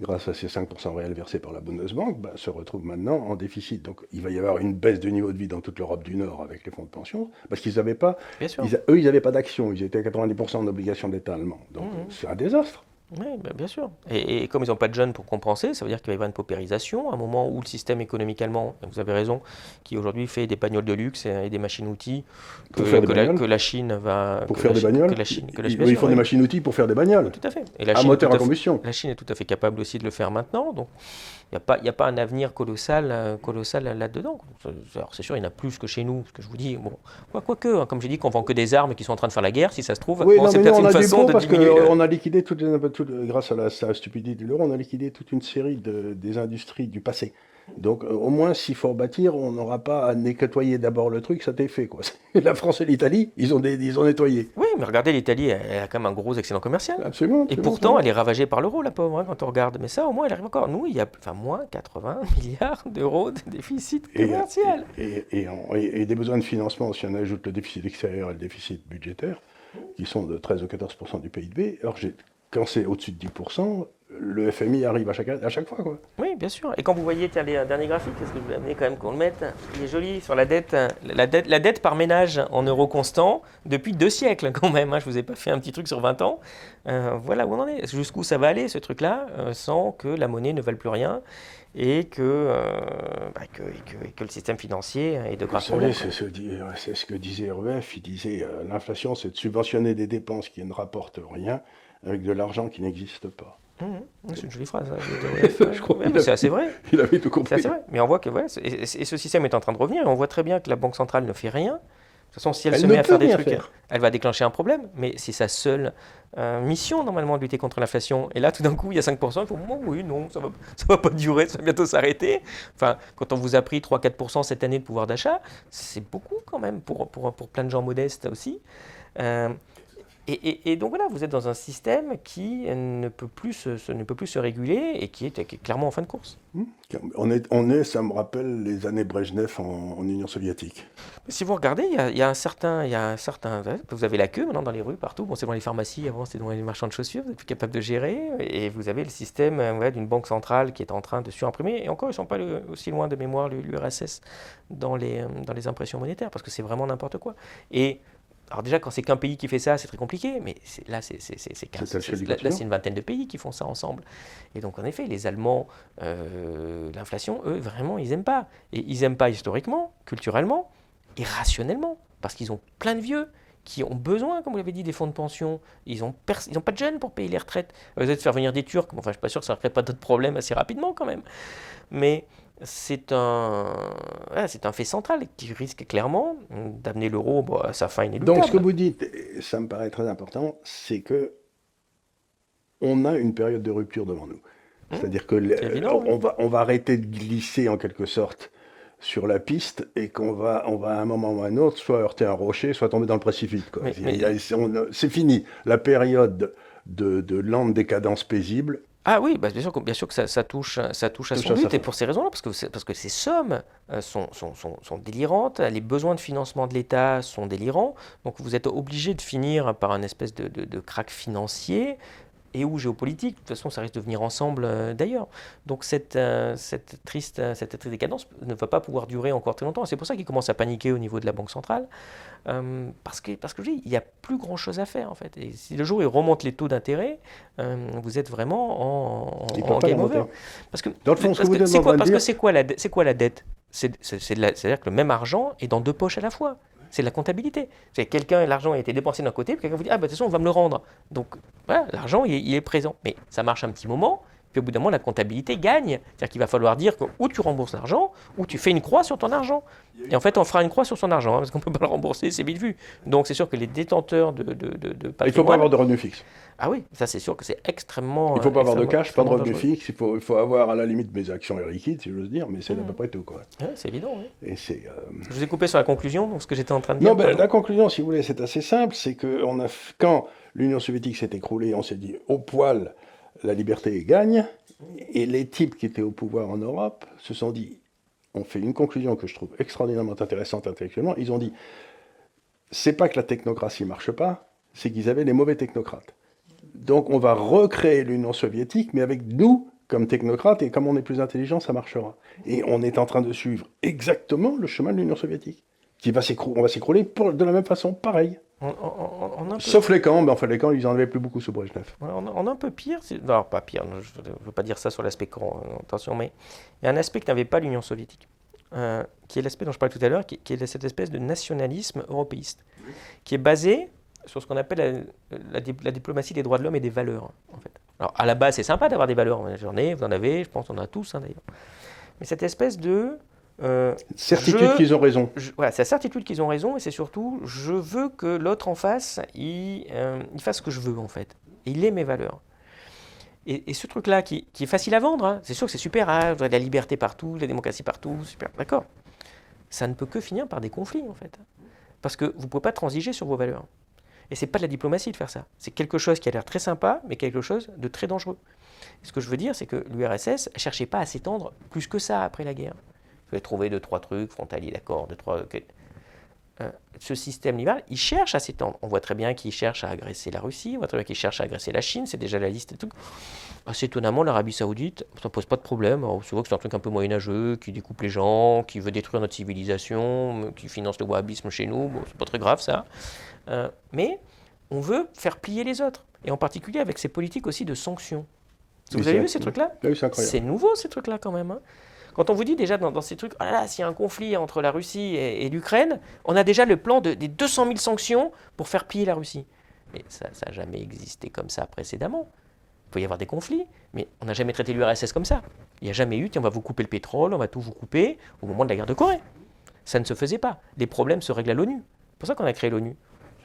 grâce à ces 5% réels versés par la Bundesbank, ben, se retrouvent maintenant en déficit. Donc il va y avoir une baisse de niveau de vie dans toute l'Europe du Nord avec les fonds de pension, parce qu'ils n'avaient pas, ils a- eux, ils n'avaient pas d'action, ils étaient à 90% en obligation d'État allemand. Donc
Mhm.
c'est un désastre.
Oui, ben, bien sûr. Et, et comme ils n'ont pas de jeunes pour compenser, ça veut dire qu'il va y avoir une paupérisation, un moment où le système économique allemand, vous avez raison, qui aujourd'hui fait des bagnoles de luxe et, et des machines-outils, que, la,
bagnoles
que la Chine va...
Pour
que
faire
la
des bagnoles,
Que la Chine, que la
ils, font des machines-outils pour faire des bagnoles,
Tout à fait. Et la
à
Chine,
moteur à
à fait-
combustion.
La Chine est tout à fait capable aussi de le faire maintenant. Donc, il n'y a, a pas un avenir colossal, euh, colossal là-dedans. Alors, c'est sûr, il y en a plus que chez nous. Ce que je vous dis, bon, quoi, quoique, hein, comme j'ai dit, qu'on vend que des armes qui sont en train de faire la guerre, si ça se trouve,
Oui,
bon, c'est peut-être
on
une façon de
parce
diminuer. euh,
qu'on a liquidé, toutes les, toutes- grâce à la, à la stupidité de l'euro, on a liquidé toute une série de, des industries du passé. Donc, euh, au moins, s'il faut rebâtir, on n'aura pas à nettoyer d'abord le truc, ça t'est fait. Quoi. La France et l'Italie, ils, ont des- ils ont nettoyé.
Oui, mais regardez, l'Italie, elle, a quand même un gros excédent commercial.
Absolument.
Et pourtant, elle est ravagée par l'euro, la pauvre, hein, quand on regarde. Mais ça, au moins, elle arrive encore. Nous, il y a enfin, moins 80 milliards d'euros de déficit commercial.
et, des besoins de financement, si on ajoute le déficit extérieur et le déficit budgétaire, qui sont de 13 ou 14 du PIB, alors quand c'est au-dessus de 10 le FMI arrive à chaque, à chaque fois. Quoi.
Oui, bien sûr. Et quand vous voyez, tiens, les derniers graphiques, est-ce que je voulais amener quand même qu'on le mette? Il est joli sur la dette, la dette, la dette par ménage en euros constants depuis deux siècles quand même. hein. Je vous ai pas fait un petit truc sur 20 ans. Euh, voilà où on en est. Jusqu'où ça va aller ce truc-là, euh, sans que la monnaie ne vale plus rien et que, euh, bah, que, et que, et que le système financier est de grave problème.
c'est ce, ce que disait REF. Il disait l'inflation, c'est de subventionner des dépenses qui ne rapportent rien avec de l'argent qui n'existe pas.
Mhm. C'est une jolie phrase. hein, de.
Je crois
Ouais, c'est assez vrai.
Il avait tout
C'est
compris.
assez vrai. Mais on voit que voilà, et, et ce système est en train de revenir. Et on voit très bien que la Banque centrale ne fait rien toute façon, si elle,
Elle
se
ne
met à faire des trucs,
faire.
elle va déclencher un problème. Mais c'est sa seule euh, mission, normalement, de lutter contre l'inflation. Et là, tout d'un coup, il y a 5%. Il faut, oh, oui, non, ça va, ça va pas durer, ça va bientôt s'arrêter. Enfin, quand on vous a pris 3-4% cette année de pouvoir d'achat, c'est beaucoup quand même pour, pour, pour plein de gens modestes aussi. Euh, et, et- et donc voilà, vous êtes dans un système qui ne peut plus se, se- ne peut plus se réguler et qui est, qui est clairement en fin de course.
On est, on est, ça me rappelle les années Brejnev en, en Union soviétique.
Si vous regardez, il y a, il y a un certain, il y a un certain, vous avez la queue maintenant dans les rues partout. Bon, c'est dans les pharmacies, avant c'était dans les marchands de chaussures. Vous êtes plus capable de gérer, et vous avez le système euh, ouais, d'une banque centrale qui est en train de surimprimer. Et encore, ils sont pas le- aussi loin de mémoire l'URSS dans les, euh, dans les impressions monétaires, parce que c'est vraiment n'importe quoi. Et alors déjà, quand c'est qu'un pays qui fait ça, c'est très compliqué, mais là, c'est là, c'est une vingtaine de pays qui font ça ensemble. Et donc, en effet, les Allemands, euh, l'inflation, eux, vraiment, ils n'aiment pas. Et ils n'aiment pas historiquement, culturellement, et rationnellement, parce qu'ils ont plein de vieux qui ont besoin, comme vous l'avez dit, des fonds de pension. Ils n'ont pas de jeunes pour payer les retraites. Vous allez faire venir des Turcs, enfin, je ne suis pas sûr que ça ne crée pas d'autres problèmes assez rapidement quand même. Mais c'est un, voilà, c'est un fait central qui risque clairement d'amener l'euro bon, à sa fin inéluctable.
Donc, ce que vous dites, ça me paraît très important, c'est que on a une période de rupture devant nous. C'est-à-dire que le-
c'est évident,
on, va, on va arrêter de glisser en quelque sorte sur la piste et qu'on va, on va à un moment ou à un autre soit heurter un rocher, soit tomber dans le précipice. quoi.
Mais- mais-
c'est fini. La période de, de lente décadence paisible,
Ah oui, bah, bien sûr que, bien sûr que ça, ça touche, ça touche à
Touche
son
à
but, et pour ces raisons-là, parce que, parce que ces sommes euh, sont, sont, sont, sont délirantes, les besoins de financement de l'État sont délirants, donc vous êtes obligé de finir par un espèce de, de, de crack financier et ou géopolitique. De toute façon, ça risque de venir ensemble euh, d'ailleurs. Donc cette, euh, cette, triste, euh, cette triste décadence ne va pas pouvoir durer encore très longtemps. C'est pour ça qu'ils commencent à paniquer au niveau de la Banque centrale, euh, parce que, parce que je dis, il n'y a plus grand-chose à faire en fait. Et si le jour où ils remontent les taux d'intérêt, vous êtes vraiment en, en game over. Parce que
Dans le fond, ce que
parce
vous
que
êtes
c'est quoi,
dire-
la, c'est quoi la dette? C'est c'est- c'est de la- C'est-à-dire que le même argent est dans deux poches à la fois. C'est de la comptabilité. C'est quelqu'un, l'argent a été dépensé d'un côté, puis quelqu'un vous dit ah bah de toute façon on va me le rendre. Donc l'argent il est présent, mais ça marche un petit moment. Puis au bout d'un moment, la comptabilité gagne. C'est-à-dire qu'il va falloir dire que ou tu rembourses l'argent, ou tu fais une croix sur ton argent. Et en fait, on fera une croix sur son argent, hein, parce qu'on ne peut pas le rembourser, c'est vite vu. Donc c'est sûr que les détenteurs de, de, de, de
il ne faut pas avoir de revenus fixes.
Ah oui, ça c'est sûr que c'est extrêmement.
Il ne faut pas avoir de cash, pas de revenus fixes. Il faut, il faut avoir à la limite mes actions liquides, si j'ose dire, mais c'est à
Mhm.
peu près tout. Quoi.
Ouais, c'est évident. oui.
Et c'est, euh,
Je vous ai coupé sur la conclusion, donc ce que j'étais en train de dire.
Non, ben, la conclusion, si vous voulez, c'est assez simple. C'est que on a, f- quand l'Union soviétique s'est écroulée, on s'est dit au poil, la liberté gagne. Et les types qui étaient au pouvoir en Europe se sont dit, on fait une conclusion que je trouve extraordinairement intéressante intellectuellement. Ils ont dit, c'est pas que la technocratie marche pas, c'est qu'ils avaient les mauvais technocrates. Donc on va recréer l'Union soviétique, mais avec nous comme technocrates, et comme on est plus intelligent, ça marchera. Et on est en train de suivre exactement le chemin de l'Union soviétique, qui va s'écrou- on va s'écrouler de la même façon, pareil.
On, on- on- on a un peu,
Sauf les camps, mais enfin les camps, ils en avaient plus beaucoup sous Brejnev.
on a- un peu pire. c'est- Non, pas pire, je ne veux pas dire ça sur l'aspect camp, euh, attention, mais il y a un aspect que n'avait pas l'Union soviétique, euh, qui est l'aspect dont je parlais tout à l'heure, qui, qui est cette espèce de nationalisme européiste, qui est basé sur ce qu'on appelle la, la di- la diplomatie des droits de l'homme et des valeurs, en fait. Alors, à la base, c'est sympa d'avoir des valeurs. J'en ai, vous en avez, je pense qu'on en a tous, hein, d'ailleurs. Mais cette espèce de... euh,
Certitude qu'ils ont raison.
je- voilà, c'est la certitude qu'ils ont raison et c'est surtout, je veux que l'autre en face, il, euh, il fasse ce que je veux en fait. Et il ait mes valeurs. Et, et ce truc-là qui, qui est facile à vendre, hein, c'est sûr que c'est super, hein, je voudrais de la liberté partout, la démocratie partout, super, d'accord. Ça ne peut que finir par des conflits en fait. Parce que vous ne pouvez pas transiger sur vos valeurs. Et c'est pas de la diplomatie de faire ça. C'est quelque chose qui a l'air très sympa, mais quelque chose de très dangereux. Et ce que je veux dire, c'est que l'URSS ne cherchait pas à s'étendre plus que ça après la guerre. Vous avez trouvé deux, trois trucs, frontaliers, d'accord, deux, trois. Euh, ce système libéral, il cherche à s'étendre. On voit très bien qu'il cherche à agresser la Russie, on voit très bien qu'il cherche à agresser la Chine, c'est déjà la liste et tout. Assez étonnamment, l'Arabie Saoudite, ça pose pas de problème. Alors, C'est vrai que c'est un truc un peu moyenâgeux, qui découpe les gens, qui veut détruire notre civilisation, qui finance le wahhabisme chez nous. Bon, c'est pas très grave ça. Euh, mais on veut faire plier les autres, et en particulier avec ces politiques aussi de sanctions. Vous avez vu ces trucs-là?
C'est
nouveau ces trucs-là quand même. hein. Quand on vous dit déjà dans, ces trucs, oh là là, s'il y a un conflit entre la Russie et, l'Ukraine, on a déjà le plan de, des 200 000 sanctions pour faire plier la Russie. Mais ça n'a jamais existé comme ça précédemment. Il peut y avoir des conflits, mais on n'a jamais traité l'URSS comme ça. Il n'y a jamais eu, tiens, on va vous couper le pétrole, on va tout vous couper au moment de la guerre de Corée. Ça ne se faisait pas. Les problèmes se règlent à l'ONU. pour ça qu'on a créé l'ONU.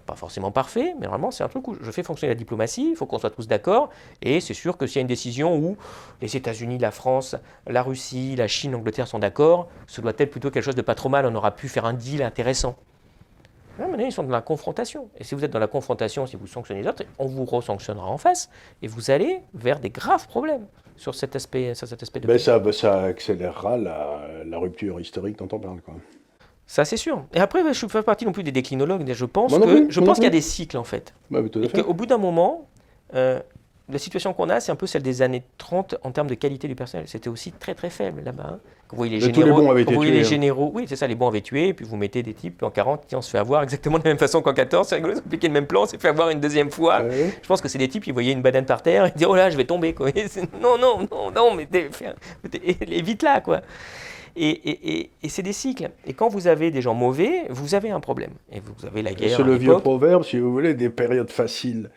Pas forcément parfait, mais normalement, c'est un truc où je fais fonctionner la diplomatie, il faut qu'on soit tous d'accord, et c'est sûr que s'il y a une décision où les États-Unis, la France, la Russie, la Chine, l'Angleterre sont d'accord, ce doit être plutôt quelque chose de pas trop mal, on aura pu faire un deal intéressant. Là, maintenant, ils sont dans la confrontation. Et si vous êtes dans la confrontation, si vous sanctionnez les autres, on vous resanctionnera en face, et vous allez vers des graves problèmes sur cet aspect, sur cet aspect de
Ben ça, ben ça accélérera la, la rupture historique dont on parle. Quoi.
Ça, c'est sûr. Et après, je ne fais pas partie non plus des déclinologues, mais je pense qu'il y a des cycles, en fait.
Bah,
Et qu'au bout d'un moment, euh, la situation qu'on a, c'est un peu celle des années 30 en termes de qualité du personnel. C'était aussi très très faible là-bas. hein. Vous voyez les
Mais tous les
généraux,
bons
vous voyez les
tués, hein.
généraux, oui, c'est ça, les bons avaient tué, et puis vous mettez des types en 40 qui on se fait avoir exactement de la même façon qu'en 14. C'est rigolo, ils ont appliqué le même plan, on s'est fait avoir une deuxième fois.
Ouais.
Je pense que c'est des types qui voyaient une banane par terre et disaient Oh là, je vais tomber. Quoi. Non, non, non, non, mais t'es- évite là. Quoi. Et, et- et- et c'est des cycles. Et quand vous avez des gens mauvais, vous avez un problème. Et vous avez la guerre.
C'est le vieux proverbe, si vous voulez, des périodes faciles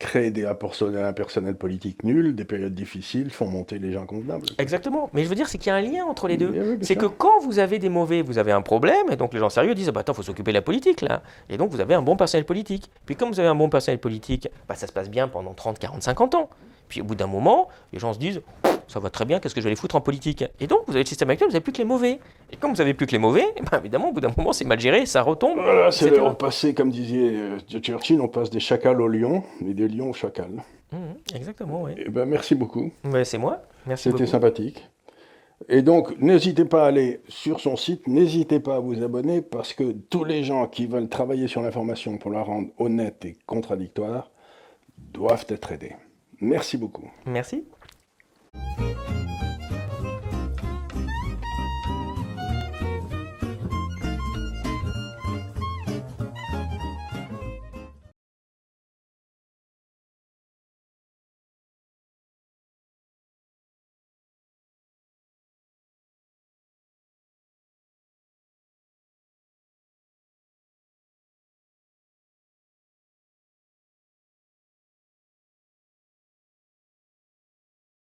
créent des, un, personnel, un personnel politique nul, des périodes difficiles font monter les gens convenables.
Exactement. Mais je veux dire, c'est qu'il y a un lien entre les deux.
Oui,
c'est que quand vous avez des mauvais, vous avez un problème, et donc les gens sérieux disent, ah bah attends, faut s'occuper de la politique là. Et donc vous avez un bon personnel politique. Puis comme vous avez un bon personnel politique, bah, ça se passe bien pendant 30, 40, 50 ans. Puis au bout d'un moment, les gens se disent, ça va très bien, qu'est-ce que je vais les foutre en politique? Et donc vous avez le système actuel, vous n'avez plus que les mauvais. Et comme vous n'avez plus que les mauvais, eh ben, évidemment, au bout d'un moment, c'est mal géré, ça retombe.
Voilà, c'est on passait, comme disait euh, Churchill, on passe des chacals aux lions et des lions aux chacals.
Mhm, exactement, oui.
Eh ben, merci beaucoup,
c'est moi. Merci
c'était sympathique. Et donc, n'hésitez pas à aller sur son site, n'hésitez pas à vous abonner, parce que tous les gens qui veulent travailler sur l'information pour la rendre honnête et contradictoire doivent être aidés. Merci beaucoup.
Merci. Música